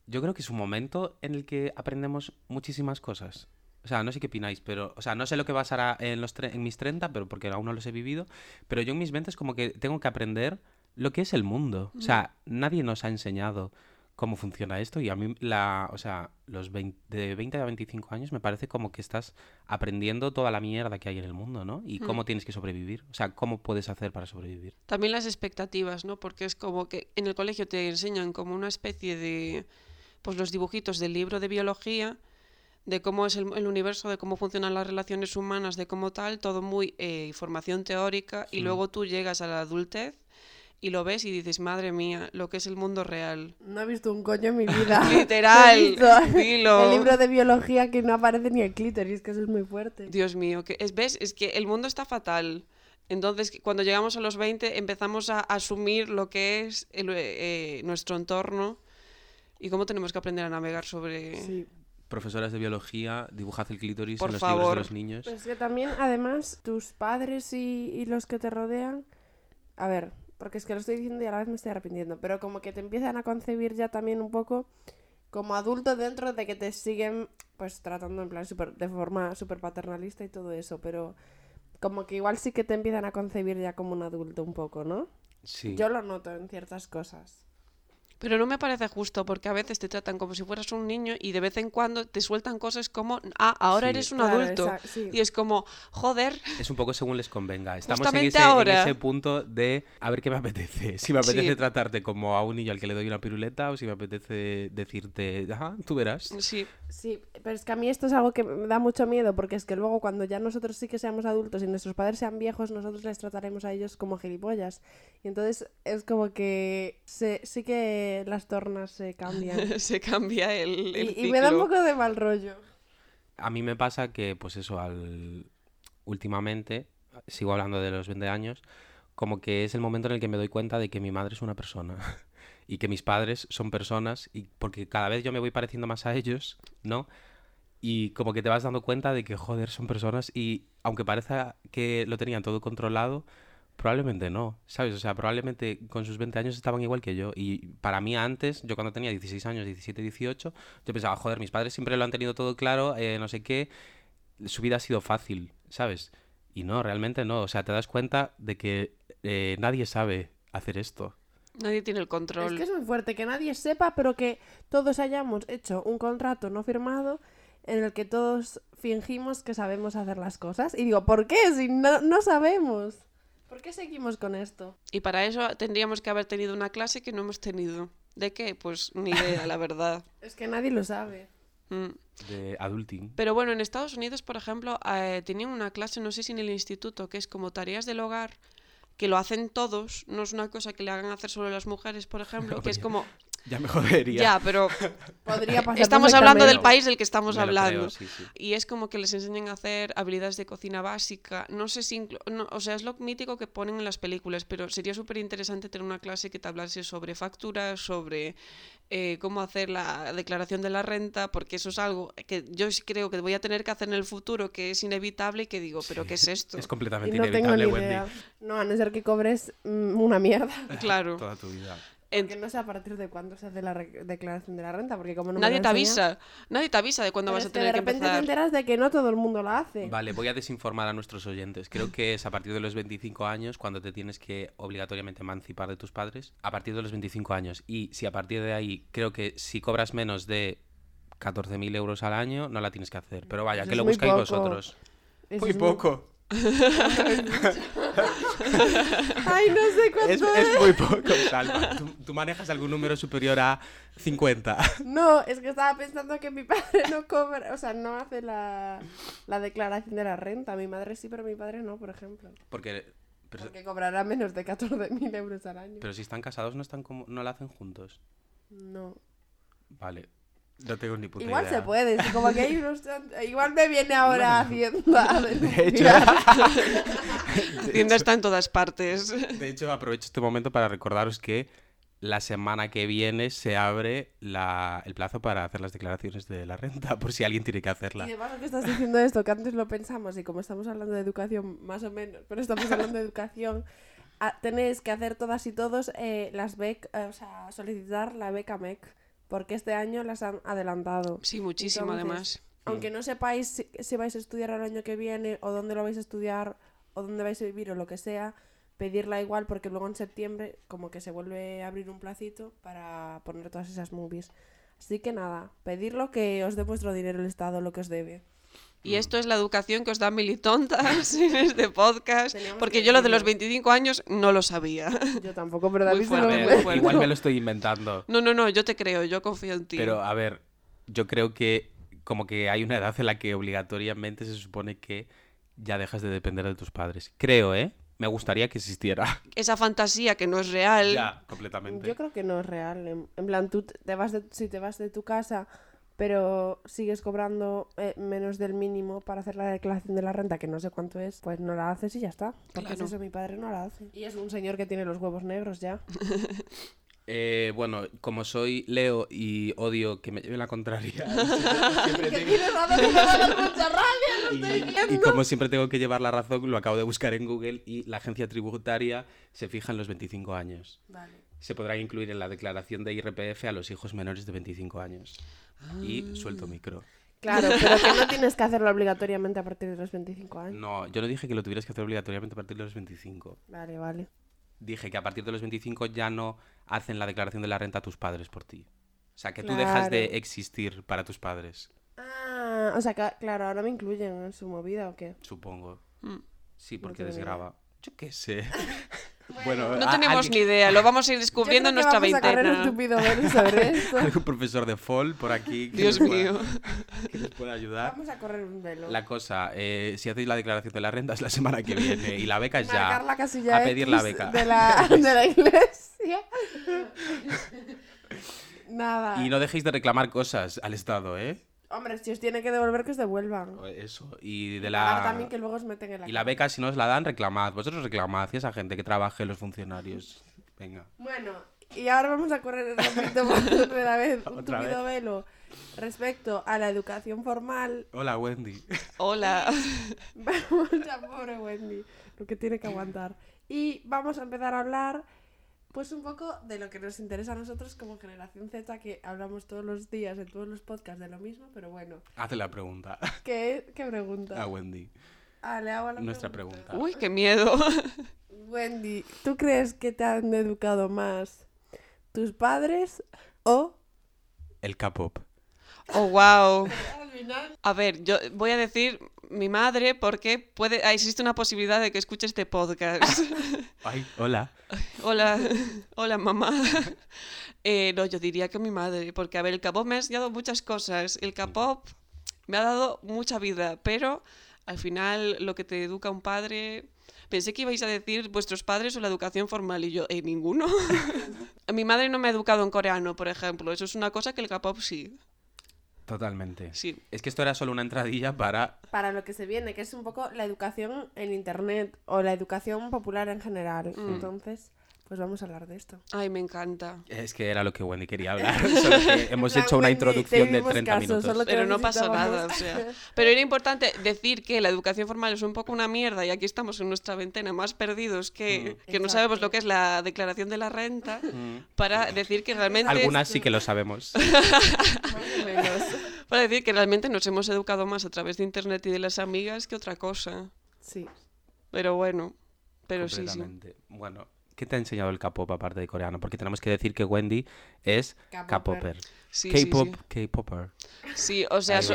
yo creo que es un momento en el que aprendemos muchísimas cosas. O sea, no sé qué opináis, pero, o sea, no sé lo que pasará en, los tre- en mis 30, pero porque aún no los he vivido, pero yo en mis 20 es como que tengo que aprender lo que es el mundo. O sea, nadie nos ha enseñado cómo funciona esto y a mí la, o sea, los 20 de 20 a 25 años me parece como que estás aprendiendo toda la mierda que hay en el mundo, ¿no? Y cómo tienes que sobrevivir, o sea, cómo puedes hacer para sobrevivir. También las expectativas, ¿no? Porque es como que en el colegio te enseñan como una especie de, pues los dibujitos del libro de biología, de cómo es el, el universo, de cómo funcionan las relaciones humanas, de cómo tal, todo muy eh, información teórica, y luego tú llegas a la adultez y lo ves y dices, madre mía, lo que es el mundo real. No he visto un coño en mi vida. Literal, He visto dilo. El libro de biología que no aparece ni el clítoris, que eso es muy fuerte. Dios mío, que es, ¿ves? Es que el mundo está fatal. Entonces, cuando llegamos a los 20, empezamos a asumir lo que es el, eh, nuestro entorno y cómo tenemos que aprender a navegar sobre... Sí. Profesoras de biología, dibujad el clítoris Por en los libros favor. de los niños. Pero es que también, además, tus padres y, y los que te rodean. A ver, porque es que lo estoy diciendo y a la vez me estoy arrepintiendo. Pero como que te empiezan a concebir ya también un poco como adulto dentro de que te siguen, pues tratando en plan super, de forma súper paternalista y todo eso. Pero como que igual sí que te empiezan a concebir ya como un adulto un poco, ¿no? Sí. Yo lo noto en ciertas cosas. Pero no me parece justo porque a veces te tratan como si fueras un niño y de vez en cuando te sueltan cosas como, ah, ahora Sí. eres un Claro, adulto. esa- sí. Y es como, joder, Es un poco según les convenga. Estamos en ese, en ahora. ese punto de a ver qué me apetece. Si me apetece Sí. tratarte como a un niño al que le doy una piruleta o si me apetece decirte, ajá, tú verás. sí, Sí, pero es que a mí esto es algo que me da mucho miedo, porque es que luego cuando ya nosotros sí que seamos adultos y nuestros padres sean viejos, nosotros les trataremos a ellos como gilipollas. Y entonces es como que se, sí que las tornas se cambian. se cambia el, el y, y me da un poco de mal rollo. A mí me pasa que, pues eso, al últimamente, sigo hablando de los 20 años, como que es el momento en el que me doy cuenta de que mi madre es una persona y que mis padres son personas y porque cada vez yo me voy pareciendo más a ellos, ¿no? Y como que te vas dando cuenta de que, joder, son personas y aunque parezca que lo tenían todo controlado, probablemente no, ¿sabes? O sea, probablemente con sus 20 años estaban igual que yo. Y para mí antes, yo cuando tenía 16 años, 17, 18, yo pensaba, joder, mis padres siempre lo han tenido todo claro, eh, no sé qué, su vida ha sido fácil, ¿sabes? Y no, realmente no. O sea, te das cuenta de que eh, nadie sabe hacer esto. Nadie tiene el control. Es que es muy fuerte que nadie sepa, pero que todos hayamos hecho un contrato no firmado en el que todos fingimos que sabemos hacer las cosas. Y digo, ¿por qué? Si no, no sabemos. ¿Por qué seguimos con esto? Y para eso tendríamos que haber tenido una clase que no hemos tenido. ¿De qué? Pues ni idea, la verdad. Es que nadie lo sabe. Mm. De adulting. Pero bueno, en Estados Unidos, por ejemplo, eh, tenían una clase, no sé si en el instituto, que es como tareas del hogar, que lo hacen todos, no es una cosa que le hagan hacer solo las mujeres, por ejemplo, que es como, Ya me jodería. ya, pero Podría pasar estamos hablando del país del que estamos Me lo hablando. creo, sí, sí. Y es como que les enseñan a hacer habilidades de cocina básica. No sé si. inclu- no, o sea, es lo mítico que ponen en las películas, pero sería súper interesante tener una clase que te hablase sobre facturas, sobre eh, cómo hacer la declaración de la renta, porque eso es algo que yo sí creo que voy a tener que hacer en el futuro, que es inevitable y que digo, ¿pero qué es esto? Es Y completamente no tengo inevitable, ni Wendy. idea. No, a no ser que cobres mm, una mierda. Claro. Toda tu vida. En- Que no sé a partir de cuándo se hace la declaración de la renta, porque como no me nadie lo te avisa. Nadie te avisa de cuándo Pero vas a que tener de que repente te empezar. enteras de que no todo el mundo la hace. Vale, voy a desinformar a nuestros oyentes. Creo que es a partir de los 25 años cuando te tienes que obligatoriamente emancipar de tus padres. A partir de los 25 años. Y si a partir de ahí, creo que si cobras menos de 14.000 euros al año, no la tienes que hacer. Pero vaya, Eso que lo buscáis poco. vosotros. Eso Muy poco. Ay, no sé cuánto Es, es. es muy poco, Salva. ¿Tú, tú manejas algún número superior a 50. No, es que estaba pensando que mi padre no cobra, o sea, no hace la, la declaración de la renta. Mi madre sí, pero mi padre no, por ejemplo. Porque... Pero, Porque cobrará menos de 14.000 euros al año. pero si están casados, no, están como, no la hacen juntos. No. Vale. No tengo ni puta Igual idea. se puede, si como que hay unos... Igual me viene ahora Hacienda. De hecho, de hecho- está en todas partes. De hecho, aprovecho este momento para recordaros que la semana que viene se abre la- el plazo para hacer las declaraciones de la renta, por si alguien tiene que Y hacerla. de paso que estás diciendo esto, que antes lo pensamos y como estamos hablando de educación, más o menos, pero estamos hablando de educación, a- tenéis que hacer todas y todos eh, las bec, eh, o sea, solicitar la beca MEC, porque este año las han adelantado. Sí, muchísimo Entonces, además. Aunque no sepáis si, si vais a estudiar el año que viene o dónde lo vais a estudiar o dónde vais a vivir o lo que sea, pedirla igual porque luego en septiembre como que se vuelve a abrir un placito para poner todas esas movies. Así que nada, pedirlo que os dé vuestro dinero el Estado, lo que os debe. Y esto es la educación que os da Militontas en este podcast. Teníamos Porque que yo lo de los decirlo. 25 años no lo sabía. Yo tampoco, pero David se lo ver, igual me lo estoy inventando. No, no, no, yo te creo, yo confío en ti. Pero a ver, yo creo que como que hay una edad en la que obligatoriamente se supone que ya dejas de depender de tus padres. Creo, ¿eh? Me gustaría que existiera. Esa fantasía que no es real. ya, completamente. Yo creo que no es real. En, en plan, tú te vas de, si te vas de tu casa, pero sigues cobrando eh, menos del mínimo para hacer la declaración de la renta, que no sé cuánto es, pues no la haces y ya está. Porque Claro. es eso, mi padre no la hace. Y es un señor que tiene los huevos negros ya. Eh, bueno, como soy Leo y odio que me lleve la contraria, siempre tengo- y, y como siempre tengo que llevar la razón, lo acabo de buscar en Google y la agencia tributaria se fija en los 25 años. Vale. Se podrá incluir en la declaración de IRPF a los hijos menores de 25 años. Y suelto micro. Claro, pero que no tienes que hacerlo obligatoriamente a partir de los 25 años. No, yo no dije que lo tuvieras que hacer obligatoriamente a partir de los 25. Vale, vale. Dije que a partir de los 25 ya no hacen la declaración de la renta a tus padres por ti. O sea, que tú dejas de Claro. existir para tus padres, Ah, o sea, que, claro, ahora me incluyen en su movida o qué. supongo. Mm. Sí, porque desgraba. Yo qué sé. bueno, No a- tenemos alguien- ni idea, lo vamos a ir descubriendo en nuestra veintena. algún profesor de FOL por aquí que Dios nos pueda- mío. que nos pueda ayudar. Vamos a correr un velo. La cosa, eh, si hacéis la declaración de la renta es la semana que viene y la beca es ya. la casilla a pedir la beca. De la, de la iglesia. Nada. Y no dejéis de reclamar cosas al Estado, ¿eh? Hombre, si os tiene que devolver, que os devuelvan. Eso. Y de Pagar la. también que luego os meten en la Y la beca, si no os la dan, reclamad. Vosotros reclamad. Y esa gente que trabaje, los funcionarios. Venga. Bueno, y ahora vamos a correr repito, por otra vez un Otra tupido velo respecto a la educación formal. Hola, Wendy. Hola. Vamos a pobre Wendy, lo que tiene que aguantar. Y vamos a empezar a hablar, pues un poco de lo que nos interesa a nosotros como generación Z, que hablamos todos los días en todos los podcasts de lo mismo, pero bueno. Hace la pregunta ¿Qué, qué pregunta? a Wendy. Ah, le hago la nuestra pregunta. Uy, qué miedo. Wendy, ¿tú crees que te han educado más tus padres o El K-pop. Oh, wow. A ver, yo voy a decir mi madre porque puede, ah, existe una posibilidad de que escuche este podcast. Ay, hola. hola, hola mamá. Eh, no, yo diría que mi madre, porque a ver, el K-pop me ha enseñado muchas cosas. El K-pop me ha dado mucha vida, pero al final lo que te educa un padre... Pensé que ibais a decir vuestros padres o la educación formal y yo, eh, ninguno. mi madre no me ha educado en coreano, por ejemplo. Eso es una cosa que el K-pop sí. Totalmente. Sí. Es que esto era solo una entradilla para... para lo que se viene, que es un poco la educación en internet o la educación popular en general. Mm. Entonces, pues vamos a hablar de esto. Ay, me encanta. Es que era lo que Wendy quería hablar. Solo que hemos hecho una Wendy, introducción de hicimos 30 caso, minutos. Pero no pasa nada, o sea. Pero era importante decir que la educación formal es un poco una mierda y aquí estamos en nuestra ventana más perdidos que, que no sabemos lo que es la declaración de la renta para decir que realmente Algunas sí que lo sabemos. Para decir que realmente nos hemos educado más a través de internet y de las amigas que otra cosa. Sí. Pero bueno, pero sí, sí. Bueno, ¿qué te ha enseñado el K-pop aparte de coreano? Porque tenemos que decir que Wendy es K-popper. Sí, K-pop, sí. K-popper. Sí, o sea, so-.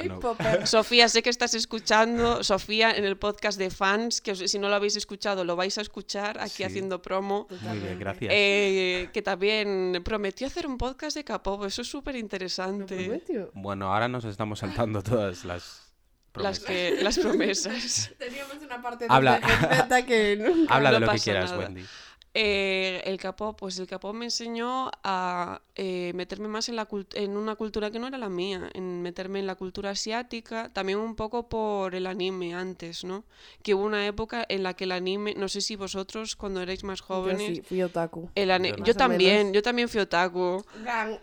Sofía, sé que estás escuchando, Sofía, en el podcast de fans, que si no lo habéis escuchado, lo vais a escuchar aquí Sí. haciendo promo. Muy bien, gracias. Eh, que también prometió hacer un podcast de K-pop, eso es súper ¿Lo interesante. prometió? Bueno, ahora nos estamos saltando todas las Las, promesas. que, las promesas. Teníamos una parte Habla. de neta que nunca... Habla de lo que quieras, nada. Wendy. Eh, el K-pop, pues el K-pop me enseñó a eh, meterme más en, la cult- en una cultura que no era la mía, en meterme en la cultura asiática, también un poco por el anime antes, ¿no? Que hubo una época en la que el anime, no sé si vosotros cuando erais más Yo jóvenes, sí, fui otaku. el Yo yo también, yo también fui otaku.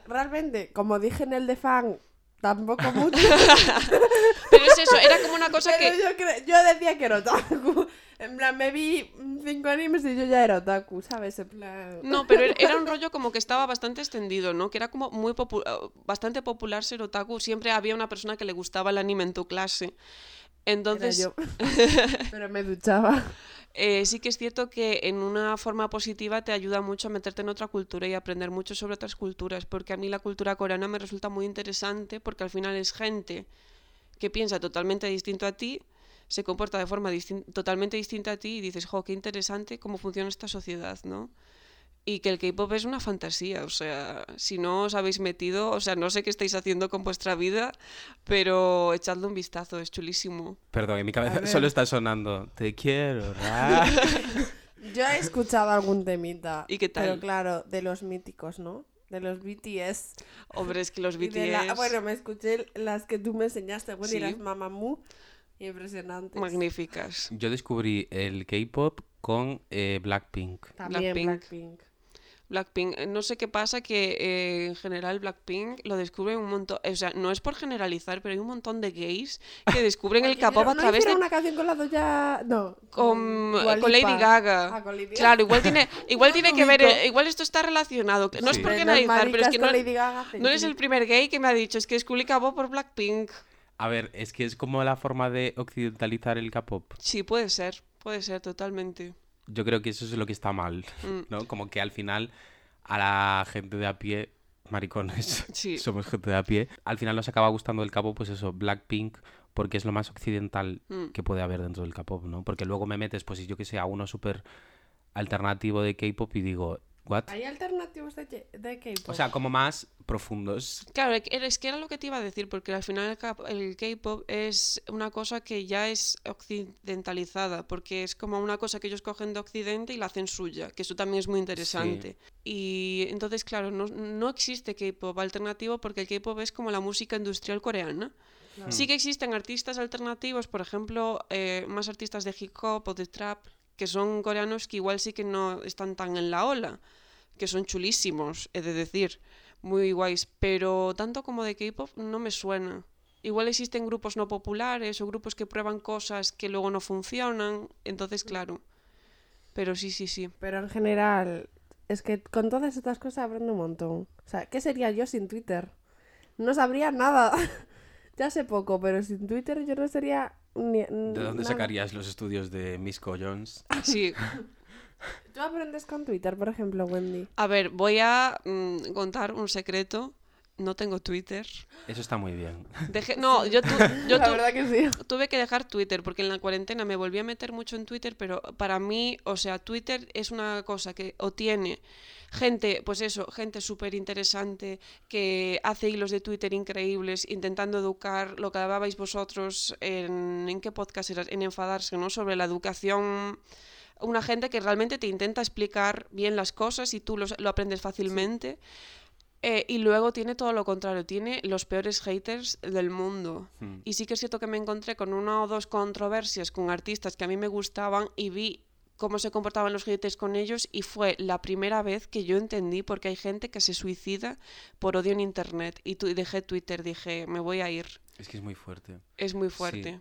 Realmente, como dije en el de fan, tampoco mucho. Pero es eso, era como una cosa pero que... yo, cre- yo decía que era otaku. En plan, me vi cinco animes y yo ya era otaku, ¿sabes? En plan... No, pero era- era un rollo como que estaba bastante extendido, ¿no? Que era como muy popu- bastante popular ser otaku. Siempre había una persona que le gustaba el anime en tu clase. Era Entonces, yo. pero me duchaba. eh, sí que es cierto que en una forma positiva te ayuda mucho a meterte en otra cultura y aprender mucho sobre otras culturas, porque a mí la cultura coreana me resulta muy interesante porque al final es gente que piensa totalmente distinto a ti, se comporta de forma distin- totalmente distinta a ti y dices, jo, qué interesante cómo funciona esta sociedad, ¿no? Y que el K-pop es una fantasía, o sea, si no os habéis metido, o sea, no sé qué estáis haciendo con vuestra vida, pero echadle un vistazo, es chulísimo. Perdón, en mi A cabeza solo está sonando. Te quiero, Ra". Yo he escuchado algún temita. ¿Y qué tal? Pero claro, de los míticos, ¿no? De los BTS. Hombre, es que los Y de la- BTS, Bueno, me escuché las que tú me enseñaste, Wendy, Sí. las Mamamoo. Impresionantes. magníficas. Yo descubrí el K-pop con eh, Blackpink. También Blackpink. Blackpink. Blackpink, eh, no sé qué pasa que eh, en general Blackpink lo descubre un montón, o sea, no es por generalizar, pero hay un montón de gays que descubren el K-pop a ¿No través de hicieron una canción con la Doja... No. con, Dua con Lady Lipa? Gaga. Ah, con Lady Gaga. Claro, igual tiene, igual No tiene que ver, eh, igual esto está relacionado. No es por generalizar, pero es que no, Gaga no eres el primer gay que me ha dicho, es que descubrí K-pop por Blackpink. A ver, es que es como la forma de occidentalizar el K-pop. Sí, puede ser, puede ser totalmente. Yo creo que eso es lo que está mal, Mm. ¿no? Como que al final a la gente de a pie, maricones, Sí. somos gente de a pie, al final nos acaba gustando el K-pop, pues eso, Blackpink, porque es lo más occidental Mm. que puede haber dentro del K-pop, ¿no? Porque luego me metes, pues yo que sé, a uno súper alternativo de K-pop y digo, ¿what? ¿Hay alternativos de, de K-pop? O sea, como más profundos. Claro, es que- era lo que te iba a decir, porque al final el K- el K-pop es una cosa que ya es occidentalizada, porque es como una cosa que ellos cogen de Occidente y la hacen suya, que eso también es muy interesante. Y entonces, claro, no, no existe K-pop alternativo porque el K-pop es como la música industrial coreana. Claro. Sí que existen artistas alternativos, por ejemplo, eh, más artistas de hip hop o de trap, que son coreanos que igual sí que no están tan en la ola, que son chulísimos, he de decir, muy guays, pero tanto como de K-pop no me suena. Igual existen grupos no populares o grupos que prueban cosas que luego no funcionan, entonces claro. Pero sí, sí, sí. Pero en general, es que con todas estas cosas aprendo un montón. O sea, ¿qué sería yo sin Twitter? No sabría nada. Ya sé poco, pero sin Twitter yo no sería ni... ¿De dónde nada. sacarías los estudios de Misco Jones? Sí. ¿Tú aprendes con Twitter, por ejemplo, Wendy? A ver, voy a mm, contar un secreto. No tengo Twitter. Eso está muy bien. Dejé- no, yo, tu- yo La tu- verdad que sí. tuve que dejar Twitter porque en la cuarentena me volví a meter mucho en Twitter, pero para mí, o sea, Twitter es una cosa que o tiene gente, pues eso, gente súper interesante que hace hilos de Twitter increíbles intentando educar lo que hablabais vosotros en, ¿en qué podcast era? En enfadarse, ¿no? Sobre la educación. Una gente que realmente te intenta explicar bien las cosas y tú los- lo aprendes fácilmente. Eh, y luego tiene todo lo contrario, tiene los peores haters del mundo. Hmm. Y sí que es cierto que me encontré con una o dos controversias con artistas que a mí me gustaban y vi cómo se comportaban los haters con ellos y fue la primera vez que yo entendí por qué hay gente que se suicida por odio en internet. Y tu- dejé Twitter, dije, me voy a ir. Es que es muy fuerte. Es muy fuerte.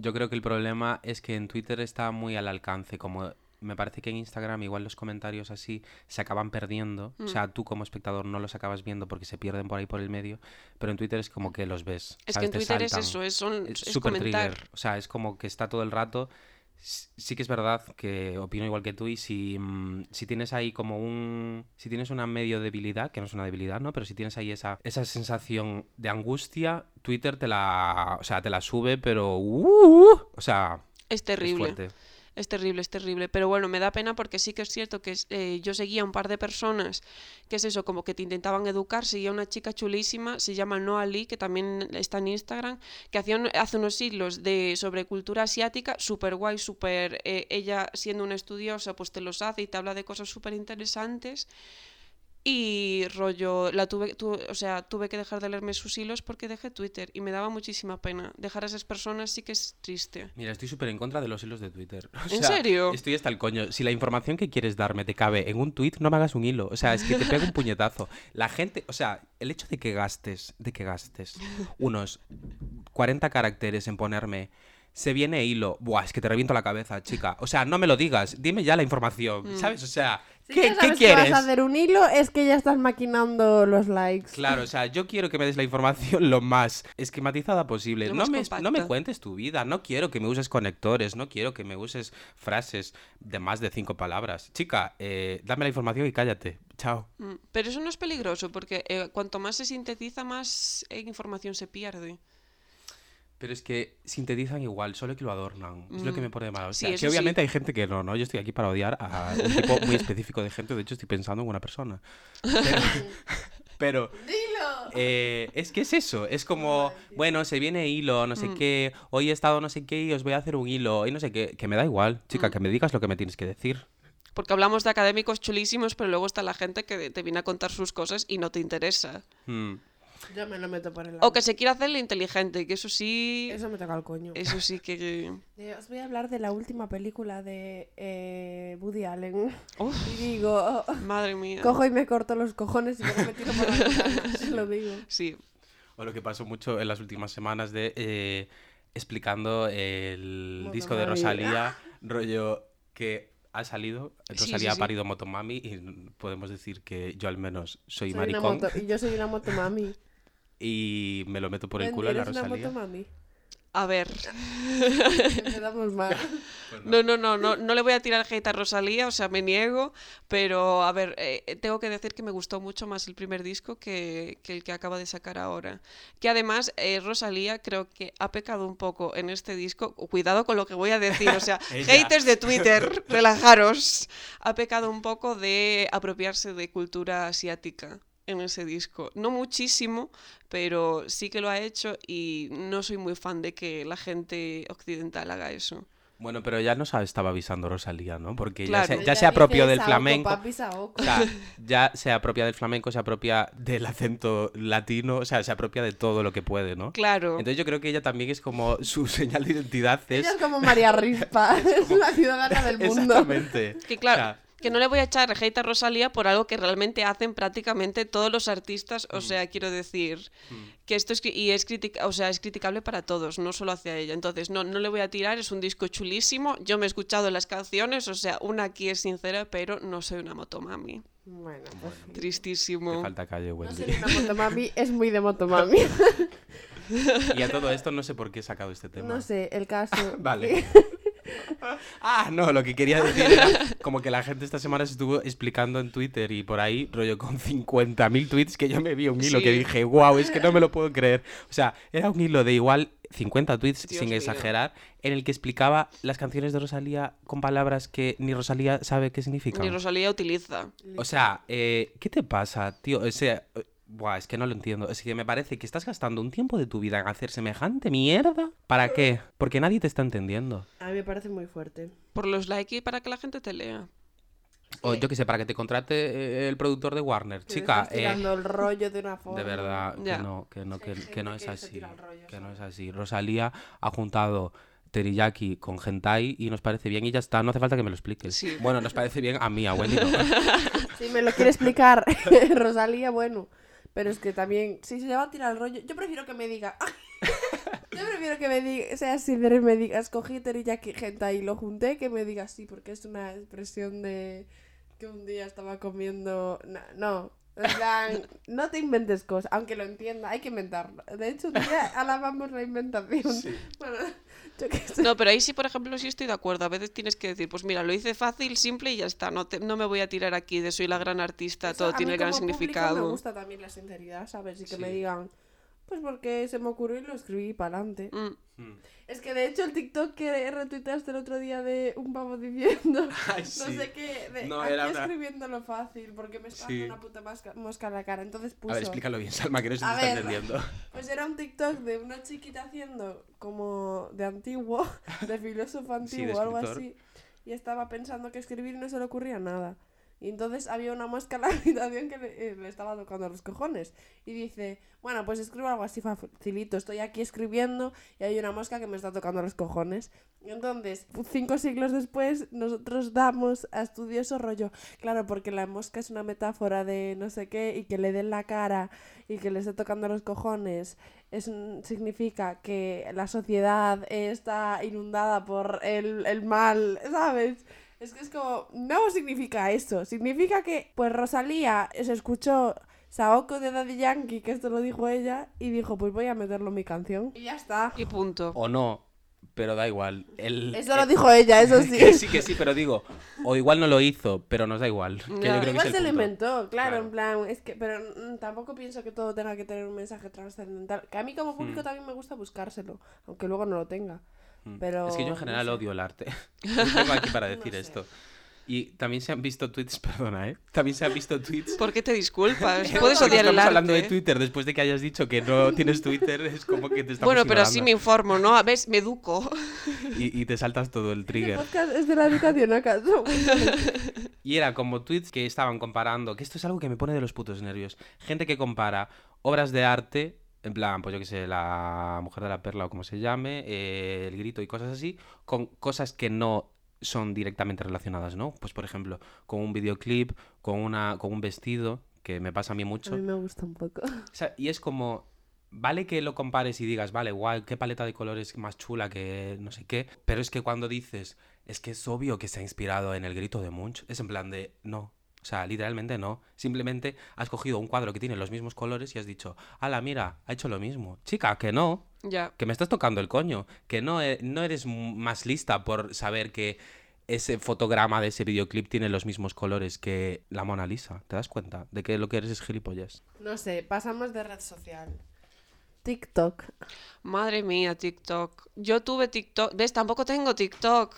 Yo creo que el problema es que en Twitter está muy al alcance, como me parece que en Instagram igual los comentarios así se acaban perdiendo, o Mm. sea, tú como espectador no los acabas viendo porque se pierden por ahí por el medio, pero en Twitter es como que los ves. Es que en Te Twitter es eso, es, son, Es es comentar. trigger, o sea, es como que está todo el rato. Sí que es verdad que opino igual que tú y si, mm, si tienes ahí como un... Si tienes una medio debilidad, que no es una debilidad, ¿no? Pero si tienes ahí esa, esa sensación de angustia, Twitter te la... O sea, te la sube, pero... ¡uh! o sea, Es terrible. Es terrible, es terrible. Pero bueno, me da pena porque sí que es cierto que eh, yo seguía un par de personas que es eso, como que te intentaban educar. Seguía una chica chulísima, se llama Noah Lee, que también está en Instagram, que hacía un- hace unos siglos de sobre cultura asiática, súper guay, súper. eh, ella siendo una estudiosa, pues te los hace y te habla de cosas súper interesantes. Y rollo, la tuve, tu- o sea, tuve que dejar de leerme sus hilos porque dejé Twitter y me daba muchísima pena. Dejar a esas personas sí que es triste. Mira, estoy súper en contra de los hilos de Twitter. O ¿En sea, serio? Estoy hasta el coño. Si la información que quieres darme te cabe en un tweet, no me hagas un hilo. O sea, es que te pego un puñetazo. La gente, o sea, el hecho de que gastes, de que gastes unos 40 caracteres en ponerme se viene hilo. Buah, es que te reviento la cabeza, chica. O sea, no me lo digas, dime ya la información, Mm. ¿sabes? O sea, Si ¿qué, qué sabes que quieres? vas a hacer un hilo, es que ya estás maquinando los likes. Claro, o sea, yo quiero que me des la información lo más esquematizada posible. Lo No me, compacta. no me cuentes tu vida, no quiero que me uses conectores, no quiero que me uses frases de más de cinco palabras. Chica, eh, dame la información y cállate. Chao. Mm, Pero eso no es peligroso porque eh, cuanto más se sintetiza, más eh, información se pierde. Pero es que sintetizan igual, solo que lo adornan. Es lo que Mm. me pone de mal. O Sí, sea, eso que sí. obviamente hay gente que no, ¿no? Yo estoy aquí para odiar a un tipo muy específico de gente. De hecho, estoy pensando en una persona. Pero, pero ¡Dilo! Eh, es que es eso, es como, bueno, se viene hilo, no sé Mm. qué, hoy he estado no sé qué y os voy a hacer un hilo, y no sé qué, que me da igual, chica, Mm. que me digas lo que me tienes que decir. Porque hablamos de académicos chulísimos, pero luego está la gente que te viene a contar sus cosas y no te interesa. Mm. Yo me lo meto por el O que se quiere hacerle inteligente, que eso sí. Eso me toca el coño. Eso sí que. Eh, os voy a hablar de la última película de eh, Woody Allen. Uf, Y digo, madre mía. cojo y me corto los cojones y me tiro por la ventana. Se lo digo. Sí. O lo que pasó mucho en las últimas semanas de eh, explicando el Motomami. disco de Rosalía, rollo que ha salido, Sí, Rosalía sí, ha sí. parido Motomami y podemos decir que yo al menos soy, Soy maricón moto- y yo soy una motomami. Y me lo meto por el culo a la ¿eres una Rosalía. motomami? A ver. Empezamos mal. Pues no. No, no, no, no, no le voy a tirar hate a Rosalía, o sea, me niego, pero a ver, eh, tengo que decir que me gustó mucho más el primer disco que, que el que acaba de sacar ahora. Que además, eh, Rosalía creo que ha pecado un poco en este disco, cuidado con lo que voy a decir, o sea, haters de Twitter, relajaros, ha pecado un poco de apropiarse de cultura asiática en ese disco. No muchísimo, pero sí que lo ha hecho y no soy muy fan de que la gente occidental haga eso. Bueno, pero ya nos estaba avisando Rosalía, ¿no? Porque ya se, ya se apropió del flamenco. papi. O sea, ya se apropia del flamenco, se apropia del acento latino, o sea, se apropia de todo lo que puede, ¿no? Claro. Entonces yo creo que ella también es como su señal de identidad es... Ella es como María Rispa, es la ciudadana del mundo. Exactamente. Que claro, O sea, que no le voy a echar hate a Rosalía por algo que realmente hacen prácticamente todos los artistas, o sea, quiero decir que esto es y es critica, o sea, es criticable para todos, no solo hacia ella. Entonces, no no le voy a tirar, es un disco chulísimo. Yo me he escuchado las canciones, o sea, una aquí es sincera, pero no soy una motomami. Bueno, pues sí. te Tristísimo. falta calle, No Wendy. ser una motomami es muy de motomami. Y a todo esto no sé por qué he sacado este tema. No sé, el caso. Vale. Ah, no, lo que quería decir era como que la gente esta semana se estuvo explicando en Twitter y por ahí, rollo con 50.000 tweets que yo me vi un hilo que dije, wow, es que no me lo puedo creer. O sea, era un hilo de igual 50 tweets, Dios sin mío. exagerar, en el que explicaba las canciones de Rosalía con palabras que ni Rosalía sabe qué significan. Ni Rosalía utiliza. O sea, eh, ¿qué te pasa, tío? O sea, buah, es que no lo entiendo. Es que me parece que estás gastando un tiempo de tu vida en hacer semejante mierda. ¿Para qué? Porque nadie te está entendiendo. A mí me parece muy fuerte. Por los likes y para que la gente te lea. O yo qué sé, para que te contrate eh, el productor de Warner. Chica, estás eh, tirando el rollo de una forma. de verdad, que no, que no, que, no es que así. rollo, Que no es así. Rosalía ha juntado teriyaki con hentai y nos parece bien y ya está. No hace falta que me lo expliques. Sí. Bueno, nos parece bien a mí, a Wendy no. Si me lo quiere explicar Rosalía, bueno. Pero es que también, si se va a tirar el rollo, yo prefiero que me diga. yo prefiero que me diga, sea sincero y me diga, escogí teriyaki hentai y lo junté, que me diga sí, porque es una expresión de que un día estaba comiendo. No, no. En plan, no te inventes cosas, aunque lo entienda, hay que inventarlo. De hecho, un día alabamos la inventación. Bueno, qué sé. No, pero ahí sí, por ejemplo, sí estoy de acuerdo. A veces tienes que decir, pues mira, lo hice fácil, simple y ya está. No, te- no me voy a tirar aquí de soy la gran artista, Eso todo tiene gran significado. Me gusta también la sinceridad, ¿sabes? Y que me digan, pues porque se me ocurrió y lo escribí para adelante. Mm. Es que de hecho el TikTok que retuiteaste el otro día de un pavo diciendo, Ay, no sé qué, de No, aquí era una- escribiéndolo fácil porque me está Sí. dando una puta mosca, mosca en la cara. Entonces puso, A ver, explícalo bien, Salma, que no se te está entendiendo. pues era un TikTok de una chiquita haciendo como de antiguo, de filósofo Sí, antiguo de o algo así. Y estaba pensando que escribir y no se le ocurría nada. Y entonces había una mosca en la habitación que le, eh, le estaba tocando los cojones. Y dice, bueno, pues escribo algo así facilito. Estoy aquí escribiendo y hay una mosca que me está tocando los cojones. Y entonces, cinco siglos después, nosotros damos a estudioso rollo. Claro, porque la mosca es una metáfora de no sé qué y que le den la cara y que le esté tocando los cojones. Es, significa que la sociedad está inundada por el, el mal, ¿sabes? Es que es como, no significa eso, significa que, pues Rosalía se escuchó Saoko de Daddy Yankee, que esto lo dijo ella, y dijo, pues voy a meterlo en mi canción. Y ya está. Y punto. O no, pero da igual. El, Eso lo dijo ella, eso sí. Que sí, que sí, pero digo, o igual no lo hizo, pero nos da igual. Que yo Igual es se lo inventó, claro, Claro. en plan, es que, pero mm, tampoco pienso que todo tenga que tener un mensaje trascendental. Que a mí como público también me gusta buscárselo, aunque luego no lo tenga. Mm. Pero, Es que yo en no general sé. odio el arte. Vengo aquí para decir sé. esto. Y también se han visto tweets, perdona, ¿eh? También se han visto tweets. ¿Por qué te disculpas? Puedes odiar el estamos arte. hablando de Twitter después de que hayas dicho que no tienes Twitter, es como que te estamos Bueno, pero así me ignorando. informo, ¿no? A ver, me educo. y, y te saltas todo el ¿Este trigger. es de la educación acaso? Y era como tweets que estaban comparando, que esto es algo que me pone de los putos nervios. Gente que compara obras de arte, en plan, pues yo que sé, la mujer de la perla o como se llame, eh, el grito y cosas así, con cosas que no son directamente relacionadas, ¿no? Pues por ejemplo, con un videoclip, con una, con un vestido, que me pasa a mí A mucho. mí me gusta un poco. O sea, y es como, vale que lo compares y digas, vale, guay, qué paleta de colores más chula que no sé qué, pero es que cuando dices, es que es obvio que se ha inspirado en el grito de Munch, es en plan de, no. O sea, literalmente no. Simplemente has cogido un cuadro que tiene los mismos colores y has dicho, ala, mira, ha hecho lo mismo. Chica, que no. Ya. Que me estás tocando el coño. Que no, e- no eres más lista por saber que ese fotograma de ese videoclip tiene los mismos colores que la Mona Lisa. ¿Te das cuenta? De que lo que eres es gilipollas. No sé, pasamos de red social. TikTok. Madre mía, TikTok. Yo tuve TikTok. ¿Ves? Tampoco tengo TikTok.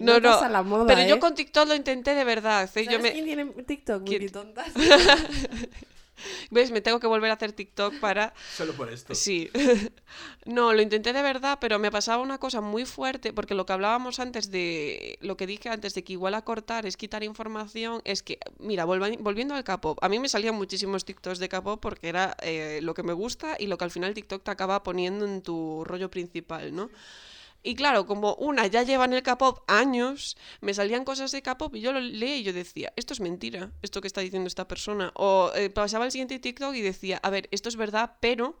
No, no, la moda, Pero ¿eh? yo con TikTok lo intenté de verdad. ¿eh? ¿Sabes Yo me... quién tiene TikTok? ¿Quién? Muy tontas. ¿Ves? Me tengo que volver a hacer TikTok para... Solo por esto. Sí. no, lo intenté de verdad, pero me pasaba una cosa muy fuerte, porque lo que hablábamos antes de, lo que dije antes de que igual acortar es quitar información, es que, mira, volviendo al K-pop, a mí me salían muchísimos TikToks de K-pop porque era eh, lo que me gusta y lo que al final TikTok te acaba poniendo en tu rollo principal, ¿no? Y claro, como una ya lleva en el K-pop años, me salían cosas de K-pop y yo lo leía y yo decía, esto es mentira, esto que está diciendo esta persona. O eh, pasaba al siguiente TikTok y decía, a ver, esto es verdad, pero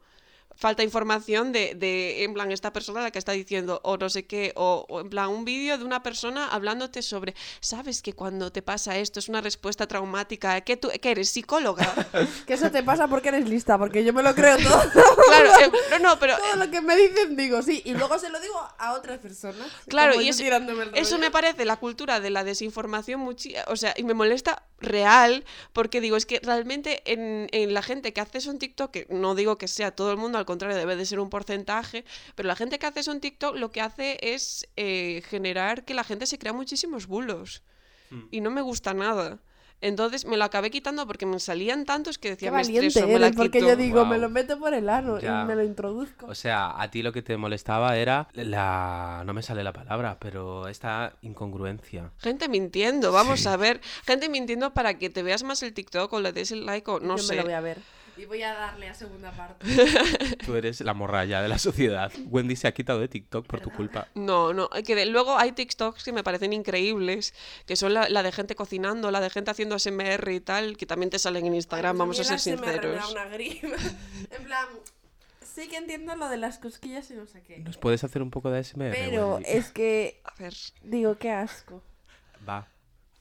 falta información de, de, en plan, esta persona la que está diciendo, o no sé qué, o, o en plan, un vídeo de una persona hablándote sobre, sabes que cuando te pasa esto es una respuesta traumática, que tú, que eres psicóloga. Que eso te pasa porque eres lista, porque yo me lo creo todo. claro, eh, no, no, pero todo lo que me dicen digo sí, y luego se lo digo a otras personas. Claro, y eso, eso me parece la cultura de la desinformación muchi o sea, y me molesta real, porque digo, es que realmente en, en la gente que hace eso en TikTok, que no digo que sea todo el mundo, al contrario, debe de ser un porcentaje, pero la gente que hace eso en TikTok lo que hace es eh, generar que la gente se crea muchísimos bulos. Hmm. Y no me gusta nada. Entonces me lo acabé quitando porque me salían tantos que Qué decía, me valiente estreso, me la eres, porque quito". yo digo, me lo meto por el ano Ya. y me lo introduzco. O sea, a ti lo que te molestaba era la... No me sale la palabra, pero esta incongruencia. Gente mintiendo, vamos Sí. a ver. Gente mintiendo para que te veas más el TikTok o le des el like o no yo sé. me lo voy a ver. Y voy a darle a segunda parte. Tú eres la morralla de la sociedad. Wendy se ha quitado de TikTok por tu culpa. No, no, que de- luego hay TikToks que me parecen increíbles, que son la, la de gente cocinando, la de gente haciendo ASMR y tal, que también te salen en Instagram, vamos a ser Me da sinceros. una grima. en plan, sí que entiendo lo de las cosquillas y no sé qué. ¿Nos puedes hacer un poco de SMR, Pero Wendy? es que, A ver, digo, qué asco. Va.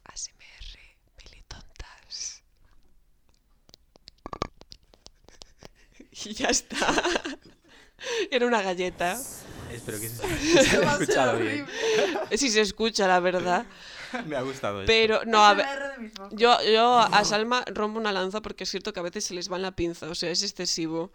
ASMR, militontas. Y ya está. Era una galleta. Espero que se, se haya escuchado bien. Si se escucha, la verdad. Me ha gustado esto. Pero, no, a ver. Yo, yo a Salma rompo una lanza porque es cierto que a veces se les va en la pinza, o sea, es excesivo.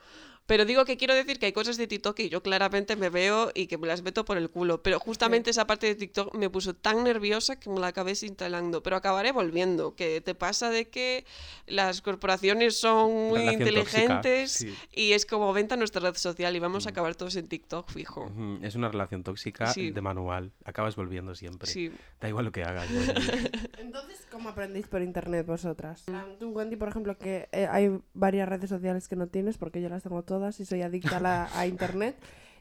Pero digo que quiero decir que hay cosas de TikTok que yo claramente me veo y que me las meto por el culo. Pero justamente esa parte de TikTok me puso tan nerviosa que me la acabé instalando. Pero acabaré volviendo. Que te pasa de que las corporaciones son muy Relación inteligentes tóxica, sí. y es como venta nuestra red social y vamos a acabar todos en TikTok, fijo. Es una relación tóxica Sí. de manual. Acabas volviendo siempre. Sí. Da igual lo que hagas. Entonces, ¿cómo aprendéis por internet vosotras? Tú, Wendy, por ejemplo, que eh, hay varias redes sociales que no tienes, porque yo las tengo todas y soy adicta a, la- a internet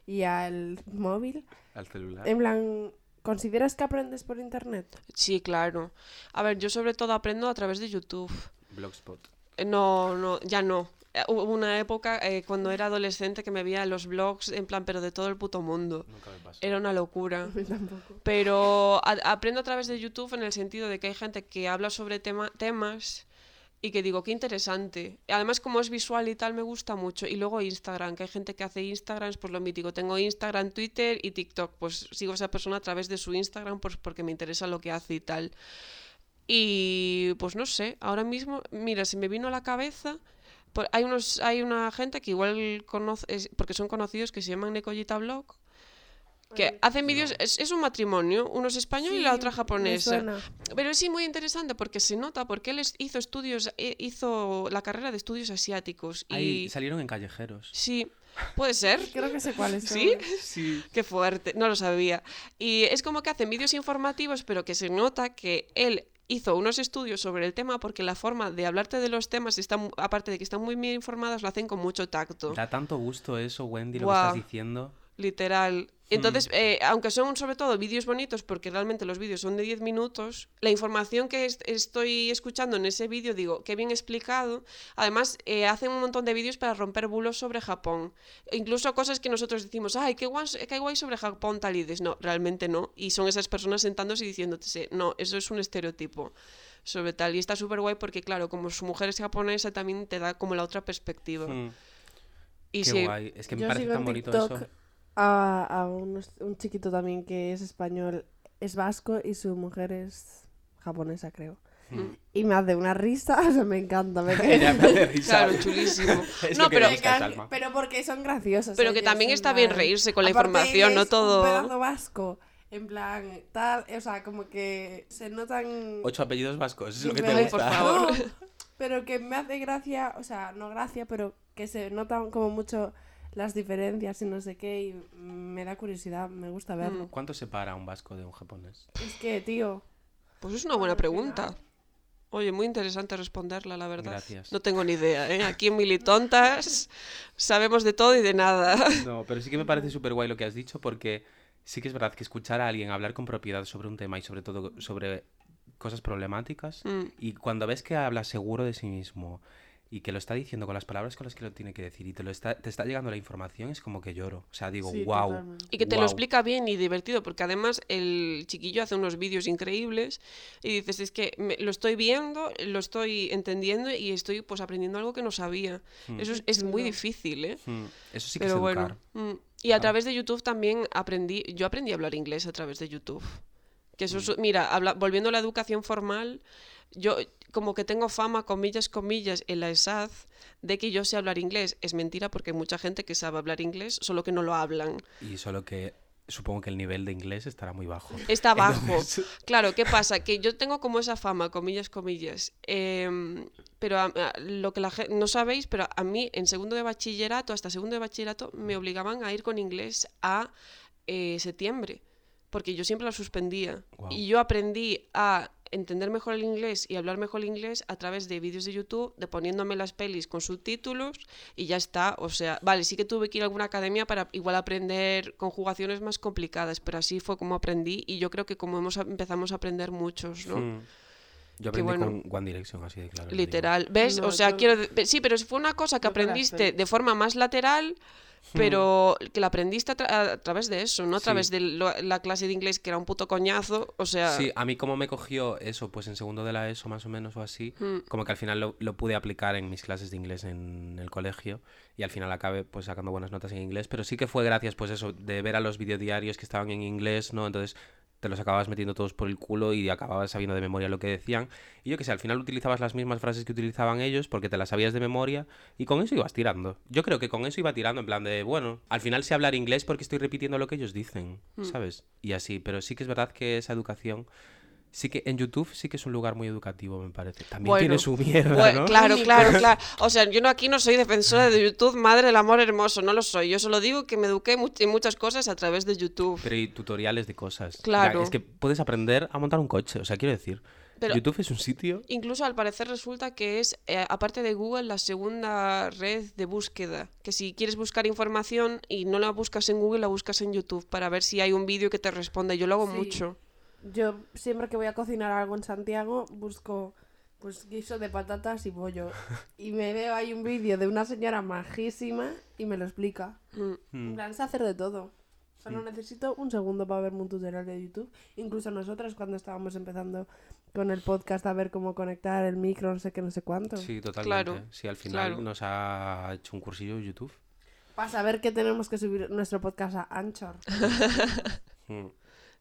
y al móvil. Al celular. En plan, ¿consideras que aprendes por internet? Sí, claro. A ver, yo sobre todo aprendo a través de YouTube. Blogspot. Eh, No, no, ya no. Eh, Hubo una época eh, cuando era adolescente que me veía los blogs en plan, pero de todo el puto mundo. Nunca me pasó. Era una locura. Tampoco. Pero a- aprendo a través de YouTube en el sentido de que hay gente que habla sobre tema- temas y que digo, qué interesante. Además, como es visual y tal, me gusta mucho. Y luego Instagram, que hay gente que hace Instagram, pues lo mítico. Tengo Instagram, Twitter y TikTok. Pues sigo a esa persona a través de su Instagram pues porque me interesa lo que hace y tal. Y pues no sé, ahora mismo, mira, se me vino a la cabeza. hay, unos, hay una gente que igual conoce, porque son conocidos, que se llaman Nekoyita Blog, que hacen vídeos, es, es un matrimonio, uno es español y la Sí, otra japonesa. Pero sí, muy interesante porque se nota, porque él es- hizo estudios, eh, hizo la carrera de estudios asiáticos. Y Ahí salieron en callejeros. sí, puede ser. Creo que sé cuáles son. ¿Sí? Sí. Qué fuerte, no lo sabía. Y es como que hacen vídeos informativos, pero que se nota que él hizo unos estudios sobre el tema porque la forma de hablarte de los temas, está, aparte de que están muy bien informados, lo hacen con mucho tacto. Da tanto gusto eso, Wendy, lo Guau. que estás diciendo. Literal. Entonces, eh, aunque son sobre todo vídeos bonitos, porque realmente los vídeos son de 10 minutos, la información que est- estoy escuchando en ese vídeo, digo, qué bien explicado. Además, eh, hacen un montón de vídeos para romper bulos sobre Japón. E incluso cosas que nosotros decimos, ay, qué guay, qué guay sobre Japón, tal y dices, no, realmente no. Y son esas personas sentándose y diciéndote, no, eso es un estereotipo sobre tal. Y está súper guay porque, claro, como su mujer es japonesa, también te da como la otra perspectiva. Mm, Y Qué sí, guay. Es que me Yo parece tan bonito TikTok eso. A, a unos- un chiquito también que es español, es vasco y su mujer es japonesa, creo. Mm. Y me hace una risa, o sea, me encanta. Me Ella me hace risa. claro, chulísimo. Es no, que pero porque son graciosos. Pero que ellos, también está bien reírse con la Aparte, información, no todo- Un pedazo vasco. En plan, tal, o sea, como que se notan. Ocho apellidos vascos, es lo que te gusta. por favor. No, pero que me hace gracia, o sea, no gracia, pero que se notan como mucho las diferencias y no sé qué, y me da curiosidad, me gusta verlo. ¿Cuánto separa un vasco de un japonés? Es que, tío, Pues es una buena pregunta. Oye, muy interesante responderla, la verdad. Gracias. No tengo ni idea, ¿eh? Aquí en Militontas sabemos de todo y de nada. No, pero sí que me parece súper guay lo que has dicho porque sí que es verdad que escuchar a alguien hablar con propiedad sobre un tema y sobre todo sobre cosas problemáticas Mm. y cuando ves que habla seguro de sí mismo y que lo está diciendo con las palabras con las que lo tiene que decir y te, lo está, te está llegando la información, es como que lloro. O sea, digo, Sí, wow. totalmente. Y que te lo explica bien y divertido, porque además el chiquillo hace unos vídeos increíbles y dices, es que me- lo estoy viendo, lo estoy entendiendo y estoy pues aprendiendo algo que no sabía. Eso es, es muy difícil, ¿eh? Mm, Eso sí que Pero es bueno. educar. mm. Y a través de YouTube también aprendí, yo aprendí a hablar inglés a través de YouTube. Que eso es- mira, habla- volviendo a la educación formal, yo como que tengo fama, comillas, comillas, en la ESAD de que yo sé hablar inglés. Es mentira porque hay mucha gente que sabe hablar inglés, solo que no lo hablan. Y solo que supongo que el nivel de inglés estará muy bajo. Está bajo. Entonces- Claro, ¿qué pasa? Que yo tengo como esa fama, comillas, comillas. em, pero a- a- lo que la gente no sabéis, pero a mí en segundo de bachillerato, hasta segundo de bachillerato, me obligaban a ir con inglés a eh, septiembre, porque yo siempre la suspendía. Y yo aprendí a entender mejor el inglés y hablar mejor el inglés a través de vídeos de YouTube, de poniéndome las pelis con subtítulos y ya está. O sea, vale, sí que tuve que ir a alguna academia para igual aprender conjugaciones más complicadas, pero así fue como aprendí y yo creo que como hemos, empezamos a aprender muchos, ¿no? Mm. Yo aprendí bueno. con One Direction, así de claro. Literal. ¿Ves? No, o sea, yo- quiero... de- Sí, pero fue una cosa que yo aprendiste de forma más lateral, pero que la aprendiste a, tra- a través de eso, no a Sí. través de lo- la clase de inglés que era un puto coñazo. O sea... Sí, a mí como me cogió eso, pues en segundo de la ESO más o menos o así, Mm. como que al final lo, lo pude aplicar en mis clases de inglés en el colegio y al final acabé pues sacando buenas notas en inglés, pero sí que fue gracias pues eso, de ver a los videodiarios que estaban en inglés, ¿no? Entonces te los acababas metiendo todos por el culo y acababas sabiendo de memoria lo que decían. Y yo que sé, al final utilizabas las mismas frases que utilizaban ellos porque te las sabías de memoria y con eso ibas tirando. Yo creo que con eso iba tirando en plan de, bueno, al final sé hablar inglés porque estoy repitiendo lo que ellos dicen, ¿sabes? Y así, pero sí que es verdad que esa educación... Sí que en YouTube sí que es un lugar muy educativo, me parece. También Bueno, tiene su mierda, Bueno, ¿no? Claro, claro, claro. O sea, yo no aquí no soy defensora de YouTube, madre del amor hermoso, no lo soy. Yo solo digo que me eduqué en muchas cosas a través de YouTube. Pero hay tutoriales de cosas. Claro. Ya, Es que puedes aprender a montar un coche, o sea, quiero decir. Pero- YouTube es un sitio... Incluso al parecer resulta que es, eh, aparte de Google, la segunda red de búsqueda. Que si quieres buscar información y no la buscas en Google, la buscas en YouTube para ver si hay un vídeo que te responde. Yo lo hago Sí. mucho. Yo siempre que voy a cocinar algo en Santiago busco pues guiso de patatas y pollo. Y me veo ahí un vídeo de una señora majísima y me lo explica. Mm. En plan, sé hacer de todo. Solo necesito un segundo para verme un tutorial de YouTube. Incluso nosotras cuando estábamos empezando con el podcast a ver cómo conectar el micro, no sé qué, no sé cuánto. Sí, totalmente. Claro, Sí, al final claro. nos ha hecho un cursillo de YouTube. Para saber que tenemos que subir nuestro podcast a Anchor. Mm.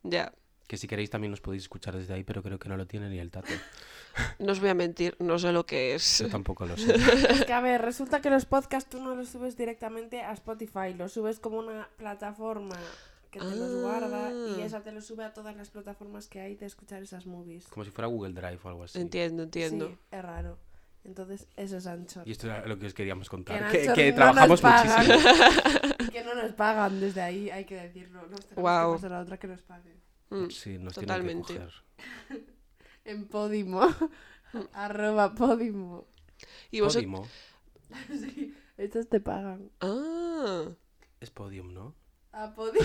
Ya. Que si queréis también nos podéis escuchar desde ahí, pero creo que no lo tiene ni el tato. No os voy a mentir, no sé lo que es. Yo tampoco lo sé. Es que a ver, resulta que los podcasts tú no los subes directamente a Spotify, los subes como una plataforma que te los guarda y Ah. esa te los sube a todas las plataformas que hay de escuchar esas movies. Como si fuera Google Drive o algo así. Entiendo, entiendo. Sí, es raro. Entonces, eso es Anchor. Y esto era lo que os queríamos Que contar. Que, Anchor que no trabajamos muchísimo. Que no nos pagan desde ahí, hay que decirlo. Tenemos Guau. que pasar a otra que nos pague. Mm. Sí, nos Totalmente. tienen que coger. En Podimo. Arroba Podimo. Y. Podimo. Sí, estos te pagan. Ah, Es Podium, ¿no? A Podimo.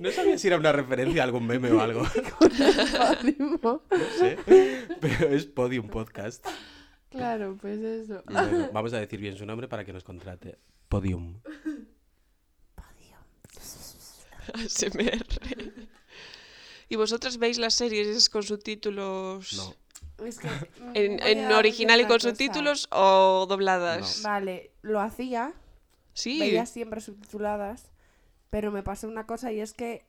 No sabía si era una referencia a algún meme o algo. Podimo. No sé. Pero es Podium Podcast. Claro, pues eso. Bueno, vamos a decir bien su nombre para que nos contrate. Podium. ASMR. ¿Y vosotras veis las series con subtítulos No. Es que, mm, en, original y con cosa. subtítulos o dobladas? Vale, lo hacía, Sí. veía siempre subtituladas, pero me pasó una cosa y es que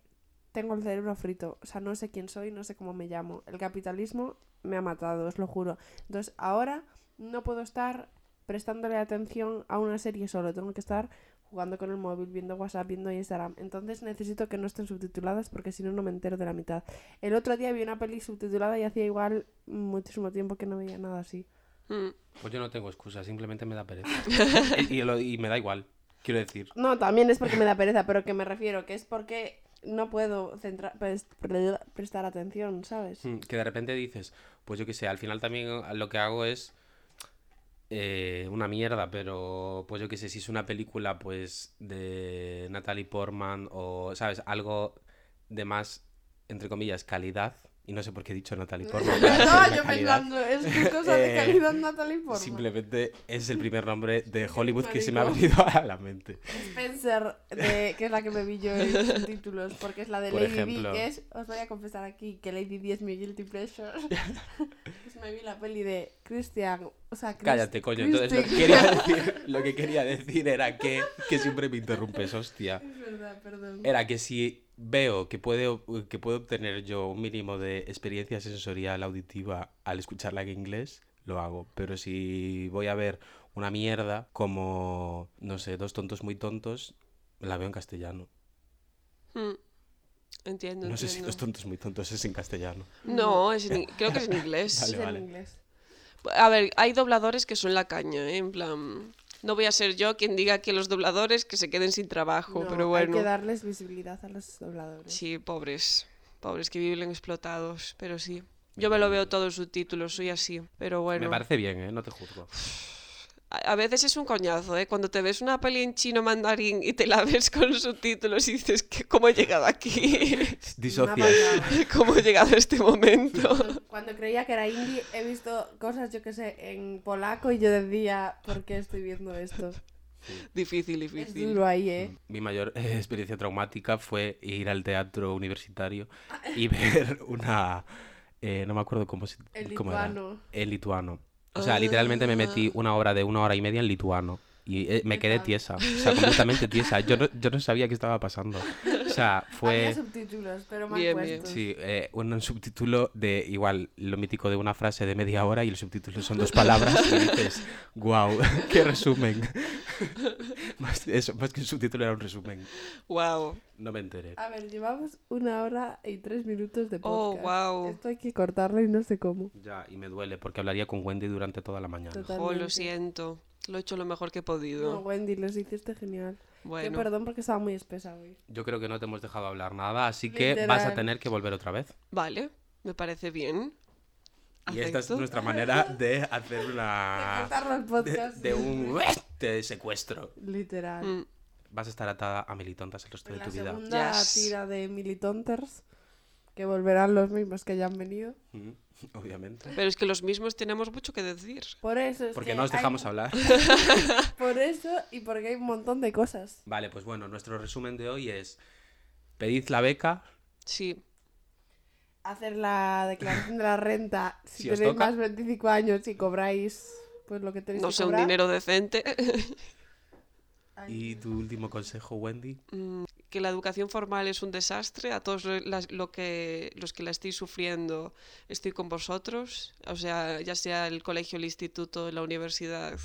tengo el cerebro frito. O sea, no sé quién soy, no sé cómo me llamo. El capitalismo me ha matado, os lo juro. Entonces, ahora no puedo estar prestándole atención a una serie solo. Tengo que estar jugando con el móvil, viendo WhatsApp, viendo Instagram. Entonces necesito que no estén subtituladas porque si no, no me entero de la mitad. El otro día vi una peli subtitulada y hacía igual muchísimo tiempo que no veía nada así. Mm. Pues yo no tengo excusa, simplemente me da pereza. y, y lo- y me da igual, quiero decir. No, también es porque me da pereza, pero que me refiero, que es porque no puedo centrar, pres- pre- prestar atención, ¿sabes? Mm, Que de repente dices, pues yo qué sé, al final también lo que hago es eh, una mierda, pero pues yo qué sé, si es una película pues de Natalie Portman o, ¿sabes? Algo de más, entre comillas, calidad, Y no sé por qué he dicho Natalie Portman. No, yo calidad. pensando, es que cosa de Eh, calidad Natalie Portman. Simplemente es el primer nombre de Hollywood que se me ha venido a la mente. Spencer, de, que es la que me vi yo en subtítulos, porque es la de Por Lady ejemplo. D, que es, os voy a confesar aquí, que Lady D es mi guilty pleasure. me vi la peli de Christian, o sea, Chris- Cállate, coño. Entonces lo que, Christian- quería decir, lo que quería decir era que, que siempre me interrumpes, hostia. Es verdad, perdón. Era que si veo que puedo, que puedo obtener yo un mínimo de experiencia sensorial auditiva al escucharla en inglés, lo hago. Pero si voy a ver una mierda como, no sé, dos tontos muy tontos, la veo en castellano. Mm. Entiendo, No sé si dos tontos muy tontos es en castellano. No, es en- creo que es en inglés. Vale, es en vale. inglés. A ver, hay dobladores que son la caña, ¿eh? En plan, no voy a ser yo quien diga que los dobladores que se queden sin trabajo, No, pero bueno. Hay que darles visibilidad a los dobladores. Sí, pobres. Pobres que viven explotados, pero sí. Yo me lo veo todo en subtítulos, soy así. Pero bueno. Me parece bien, ¿eh? No te juzgo. A a veces es un coñazo, ¿eh? Cuando te ves una peli en chino mandarín y te la ves con subtítulos y dices, "¿Qué- ¿cómo he llegado aquí? Disocias. ¿Cómo he llegado a este momento? Cuando creía que era indie, he visto cosas, yo que sé, en polaco y yo decía, ¿por qué estoy viendo esto? difícil, Es difícil. duro ahí, ¿eh? Mi mayor eh, experiencia traumática fue ir al teatro universitario y ver una... eh, no me acuerdo cómo, se, El cómo era. lituano. En lituano. O sea, literalmente me metí Ah. una hora de una hora y media en lituano. Y eh, me ¿Qué quedé tiesa. O sea, completamente tiesa. Yo no, yo no sabía qué estaba pasando. O sea, Había fue... subtítulos, pero mal Bien, bien. Sí, eh, un, un subtítulo de igual lo mítico de una frase de media hora y el subtítulo son dos palabras y dices, wow, qué resumen. más, eso, más que un subtítulo era un resumen. Wow. No me enteré. A ver, llevamos una hora y tres minutos de Oh, podcast. guau. Esto hay que cortarlo y no sé cómo. Ya, y me duele porque hablaría con Wendy durante toda la mañana. Total. Oh, lo Totalmente. siento. Lo he hecho lo mejor que he No, podido. Wendy, los hiciste genial. Yo Bueno. perdón porque estaba muy espesa hoy. Yo creo que no te hemos dejado hablar nada, así que vas a tener que volver otra vez. Vale, me parece bien. Y esta es nuestra manera de hacer De una... De, podcasts. de un... de secuestro. Literal. Mm, Vas a estar atada a militontas el resto de En la tu vida. segunda Yes. tira de Militonters, que volverán los mismos que ya han venido. Mm, Obviamente. Pero es que los mismos tenemos mucho que decir. Por eso es Porque que no os hay- dejamos hablar. Por eso y porque hay un montón de cosas. Vale, pues bueno, nuestro resumen de hoy es... Pedid la beca. Sí. Hacer la declaración de la renta si, Si tenéis toca. más de 25 años y cobráis pues lo que tenéis No que sé, un dinero decente. Ay, Y tu último consejo, Wendy. Que la educación formal es un desastre. A todos lo que, los que la estéis sufriendo, estoy con vosotros. O sea, ya sea el colegio, el instituto, la universidad,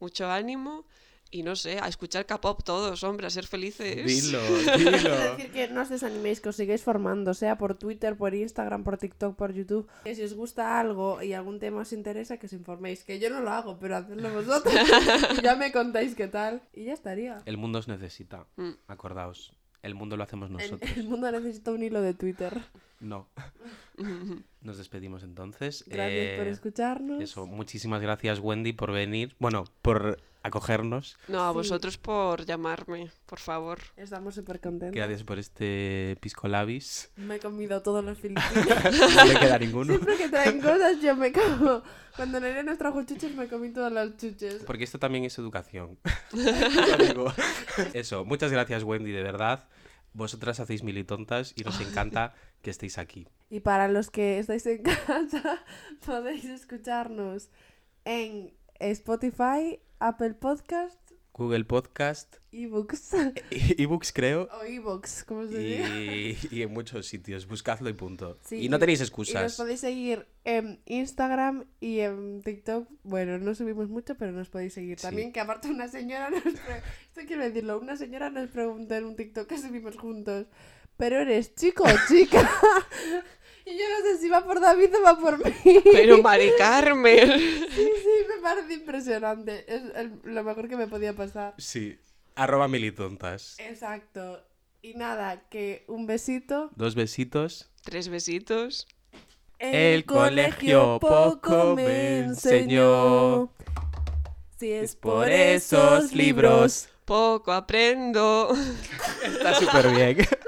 mucho ánimo. Y no sé, a escuchar K-pop todos, hombre, a ser felices. Dilo, Quiero dilo. decir que no os desaniméis, que os sigáis formando, sea por Twitter, por Instagram, por TikTok, por YouTube. Que si os gusta algo y algún tema os interesa, que os informéis. Que yo no lo hago, pero hacedlo vosotros. y ya me contáis qué tal. Y ya estaría. El mundo os necesita. Mm. Acordaos. El mundo lo hacemos nosotros. el mundo necesita un hilo de Twitter. No. Nos despedimos entonces. Gracias por Eh, escucharnos. Eso, muchísimas gracias Wendy por venir. Bueno, por acogernos. No, a Sí. vosotros por llamarme, por favor. Estamos súper contentos. Gracias por este pisco labis. Me he comido todos los filipinos. No le queda ninguno. Siempre que traen cosas yo me como. Cuando Nerea nos trajo chuches me comí todas las chuches. Porque esto también es educación. Eso, muchas gracias Wendy, de verdad. Vosotras hacéis militontas y nos encanta que estéis aquí. Y para los que estáis en casa, podéis escucharnos en Spotify, Apple Podcast, Google Podcast, eBooks e- ebooks creo, o eBooks, como se diga. y, y en muchos sitios. Buscadlo y punto. Sí, y no tenéis Y nos excusas. podéis seguir en Instagram y en TikTok. Bueno, no subimos mucho, pero nos podéis seguir. Sí. También que aparte una señora nos... pre- Esto quiero decirlo. Una señora nos preguntó en un TikTok que subimos juntos. ¿Pero eres chico o chica? y yo no sé si va por David o va por mí. Pero Mari Carmen. Sí, sí, me parece impresionante. Es el- lo mejor que me podía pasar. Sí. Arroba militontas. Exacto. Y nada, que un besito. Dos besitos. Tres besitos. El colegio poco me enseñó. Si es Es por esos libros. Poco aprendo. Está súper bien.